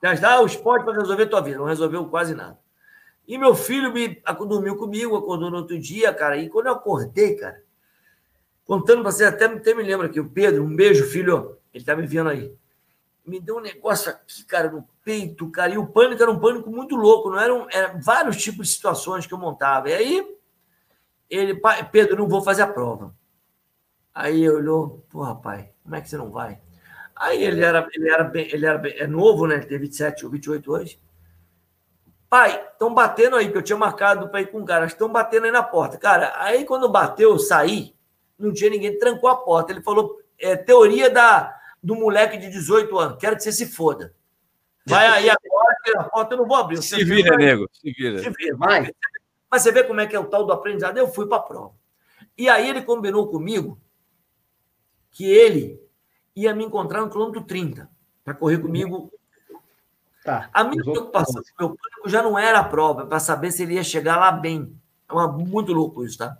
Já está o esporte para resolver tua vida. Não resolveu quase nada. E meu filho me dormiu comigo, acordou no outro dia, cara. E quando eu acordei, cara, Contando para você, até, até me lembra aqui, o Pedro, um beijo, filho, ele tá me vendo aí. Me deu um negócio aqui, cara, no peito, cara, e o pânico era um pânico muito louco, não eram, eram vários tipos de situações que eu montava. E aí, ele, Pedro, não vou fazer a prova. Aí ele olhou, pô, rapaz, como é que você não vai? Aí ele era, ele era bem, ele era bem, é novo, né? Ele tem 27 ou 28 hoje. Pai, estão batendo aí, que eu tinha marcado para ir com o cara, estão batendo aí na porta. Cara, aí quando bateu, eu saí, não tinha ninguém, trancou a porta. Ele falou: é, teoria da, do moleque de 18 anos, quero que você se foda. Vai aí agora, a porta eu não vou abrir. Se vira, vai... nego, se vira. Se vira, vai. Mas você vê como é que é o tal do aprendizado. Eu fui para a prova. E aí ele combinou comigo que ele ia me encontrar no quilômetro 30 para correr comigo. Tá. A minha preocupação, meu pânico já não era a prova, para saber se ele ia chegar lá bem. É uma, muito louco isso, tá?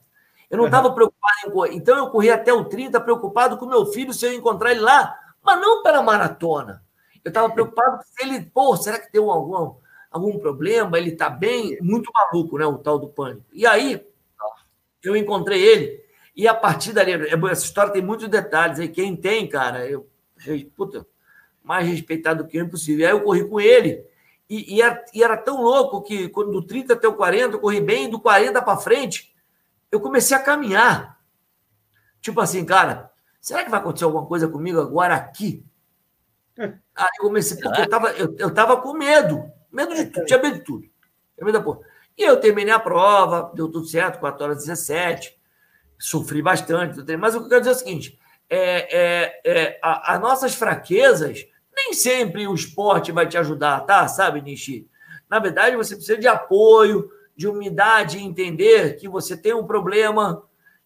Eu não estava uhum. preocupado em correr. Então eu corri até o 30, preocupado com meu filho, se eu encontrar ele lá, mas não pela maratona. Eu estava preocupado se ele, pô, será que deu algum, algum problema? Ele está bem? Muito maluco, né? O tal do pânico. E aí, eu encontrei ele, e a partir dali, é essa história tem muitos detalhes aí. Quem tem, cara, eu, puta, mais respeitado do que impossível. Aí eu corri com ele, e, e, era, e era tão louco que quando do 30 até o 40, eu corri bem, do 40 para frente eu comecei a caminhar. Tipo assim, cara, será que vai acontecer alguma coisa comigo agora aqui? Aí eu comecei, porque eu tava, eu, eu tava com medo. Medo de tudo, tinha medo de tudo. Tinha medo da porra. E eu terminei a prova, deu tudo certo, 4 horas e 17. Sofri bastante, mas o que eu quero dizer é o seguinte: é, é, é, as nossas fraquezas, nem sempre o esporte vai te ajudar, tá? Sabe, Nishi? Na verdade, você precisa de apoio, de humildade, entender que você tem um problema.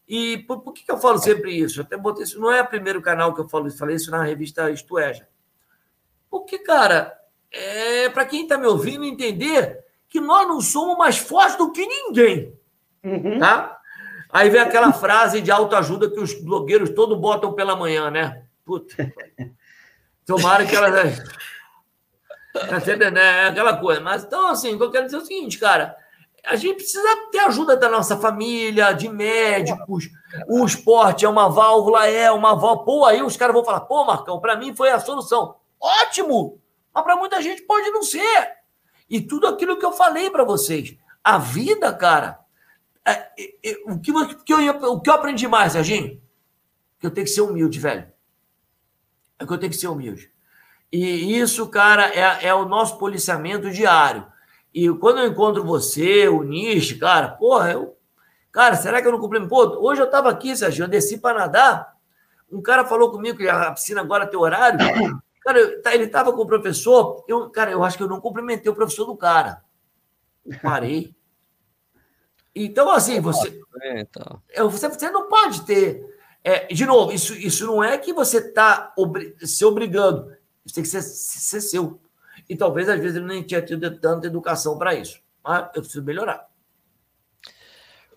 E por, por que, que, eu falo sempre isso? Eu até botei isso, não é o primeiro canal que eu falo isso, falei isso na revista Isto É. Porque, cara, é para quem está me ouvindo entender que nós não somos mais fortes do que ninguém. Uhum. Tá? Aí vem aquela frase de autoajuda que os blogueiros todos botam pela manhã, né? Puta. Tomara que elas. Tá né? É aquela coisa. Mas então, assim, eu quero dizer é o seguinte, cara a gente precisa ter ajuda da nossa família, de médicos. O esporte é uma válvula, é uma válvula. Pô, aí os caras vão falar: pô, Marcão, para mim foi a solução. Ótimo! Mas para muita gente pode não ser. E tudo aquilo que eu falei para vocês. A vida, cara. É, é, é, o, que, o, que eu, o que eu aprendi mais, Serginho? Que eu tenho que ser humilde, velho. É que eu tenho que ser humilde. E isso, cara, é, é o nosso policiamento diário. E quando eu encontro você, o Nish, cara, porra, eu. Cara, será que eu não cumpri? Pô, hoje eu tava aqui, Sérgio, eu desci para nadar. Um cara falou comigo que a piscina agora tem horário. Cara, tá, ele tava com o professor. Eu, cara, eu acho que eu não cumprimentei o professor do cara. Parei. Então, assim, você. É, então. Você, você não pode ter É, de novo, isso, isso não é que você está obri se obrigando. Isso tem que ser, ser seu. E talvez, às vezes, ele nem tinha tido tanta educação para isso. Mas eu preciso melhorar.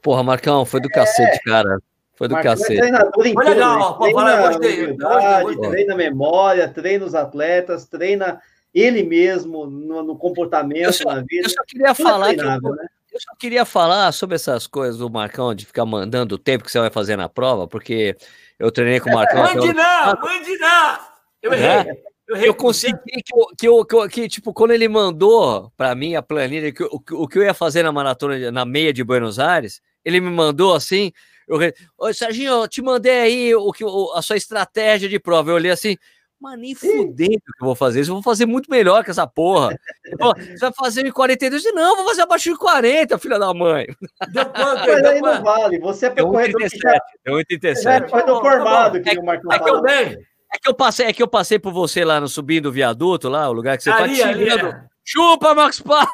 Porra, Marcão, foi do é. cacete, cara. Foi do Marcão é cacete. É treinador em Foi legal, treina, falar, gostei, gostei, Treina memória, treina os atletas, treina ele mesmo no, no comportamento só, na vida. Eu só queria falar que eu, né? eu só queria falar sobre essas coisas do Marcão de ficar mandando o tempo que você vai fazer na prova, porque eu treinei com o Marcão. Mande não, mande não! Eu errei. É? Eu, eu consegui que, eu, que, eu, que, que, tipo, quando ele mandou para mim a planilha, que, o, o que eu ia fazer na maratona, na meia de Buenos Aires, ele me mandou assim. Eu, Oi, Serginho, eu te mandei aí o que, a sua estratégia de prova. Eu olhei assim, mas nem fudendo que eu vou fazer isso. Eu vou fazer muito melhor que essa porra. Pô, você vai fazer em 42? Não, vou fazer abaixo de 40, filha da mãe. Deu quanto? Mas aí não vale. Você é para corredor 87, deu 87. É corredor formado que é, o Marcos é que eu bem. É que eu passei, é que eu passei por você lá no subindo o viaduto, lá, o lugar que você ali, tá tirando. É. Chupa, Max Paulo!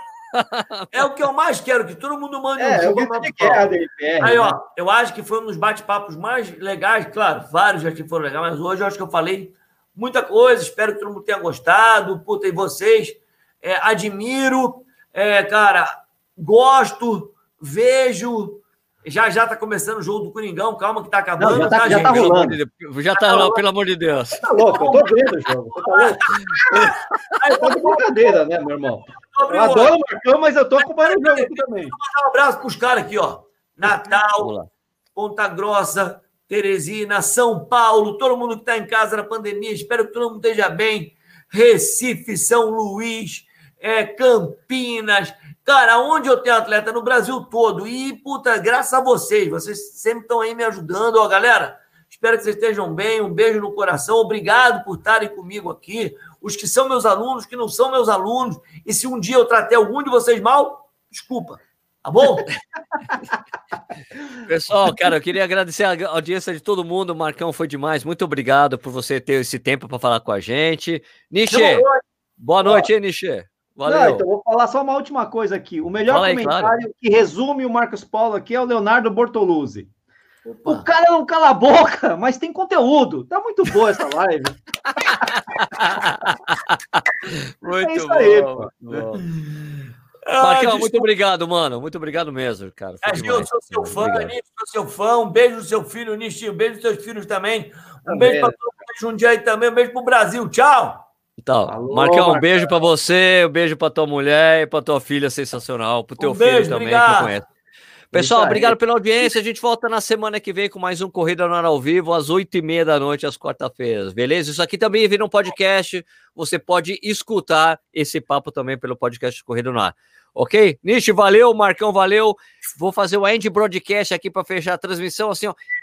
É o que eu mais quero, que todo mundo mande é, um chupa, Max Paulo. Aí, ó, né? eu acho que foi um dos bate-papos mais legais, claro, vários já foram legais, mas hoje eu acho que eu falei muita coisa, espero que todo mundo tenha gostado, puta, e vocês, é, admiro, é, cara, gosto, vejo, já já tá começando o jogo do Coringão, calma que tá acabando, não, já tá, tá, já gente? Tá rolando. Já tá, rolando, pelo amor de Deus. Tá louco, eu tô vendo o jogo. Você tá louco? Aí, tá de brincadeira, né, meu irmão? Eu adoro o Marcão, mas eu tô acompanhando o jogo aqui também. Vou mandar um abraço pros caras aqui, ó. Natal, Ponta Grossa, Teresina, São Paulo, todo mundo que está em casa na pandemia, espero que todo mundo esteja bem. Recife, São Luís, é, Campinas, Cara, onde eu tenho atleta? No Brasil todo. E, puta, graças a vocês, vocês sempre estão aí me ajudando. Ó, galera, espero que vocês estejam bem. Um beijo no coração. Obrigado por estarem comigo aqui. Os que são meus alunos, que não são meus alunos. E se um dia eu tratei algum de vocês mal, desculpa. Tá bom? Pessoal, cara, eu queria agradecer a audiência de todo mundo. O Marcão foi demais. Muito obrigado por você ter esse tempo para falar com a gente. Nichê, boa noite, hein, Nichê? Valeu. Não, então vou falar só uma última coisa aqui. O melhor aí, comentário claro. que resume o Marcos Paulo aqui é o Leonardo Bortoluzzi. Opa. O cara não cala a boca, mas tem conteúdo. Tá muito boa essa live. muito é isso bom, aí, pô. Marcão, muito obrigado, mano. Muito obrigado mesmo, cara. Foi é, eu sou seu fã, Anísio, sou seu fã. Um beijo no seu filho, Nistinho. Um beijo nos seus filhos também. Um também. beijo para todo mundo de Jundiaí também. Um beijo pro Brasil. Tchau. Então, Alô, Marcão, um beijo para você, um beijo para tua mulher e para tua filha sensacional, para teu um filho beijo, também obrigado. que eu conheço. Pessoal, obrigado pela audiência. A gente volta na semana que vem com mais um Corrida no Ar ao Vivo, às oito e meia da noite, às quarta-feiras, beleza? Isso aqui também vira um podcast. Você pode escutar esse papo também pelo podcast Corrida no Ar. Ok? Nish, valeu. Marcão, valeu. Vou fazer o end broadcast aqui para fechar a transmissão. Assim, ó.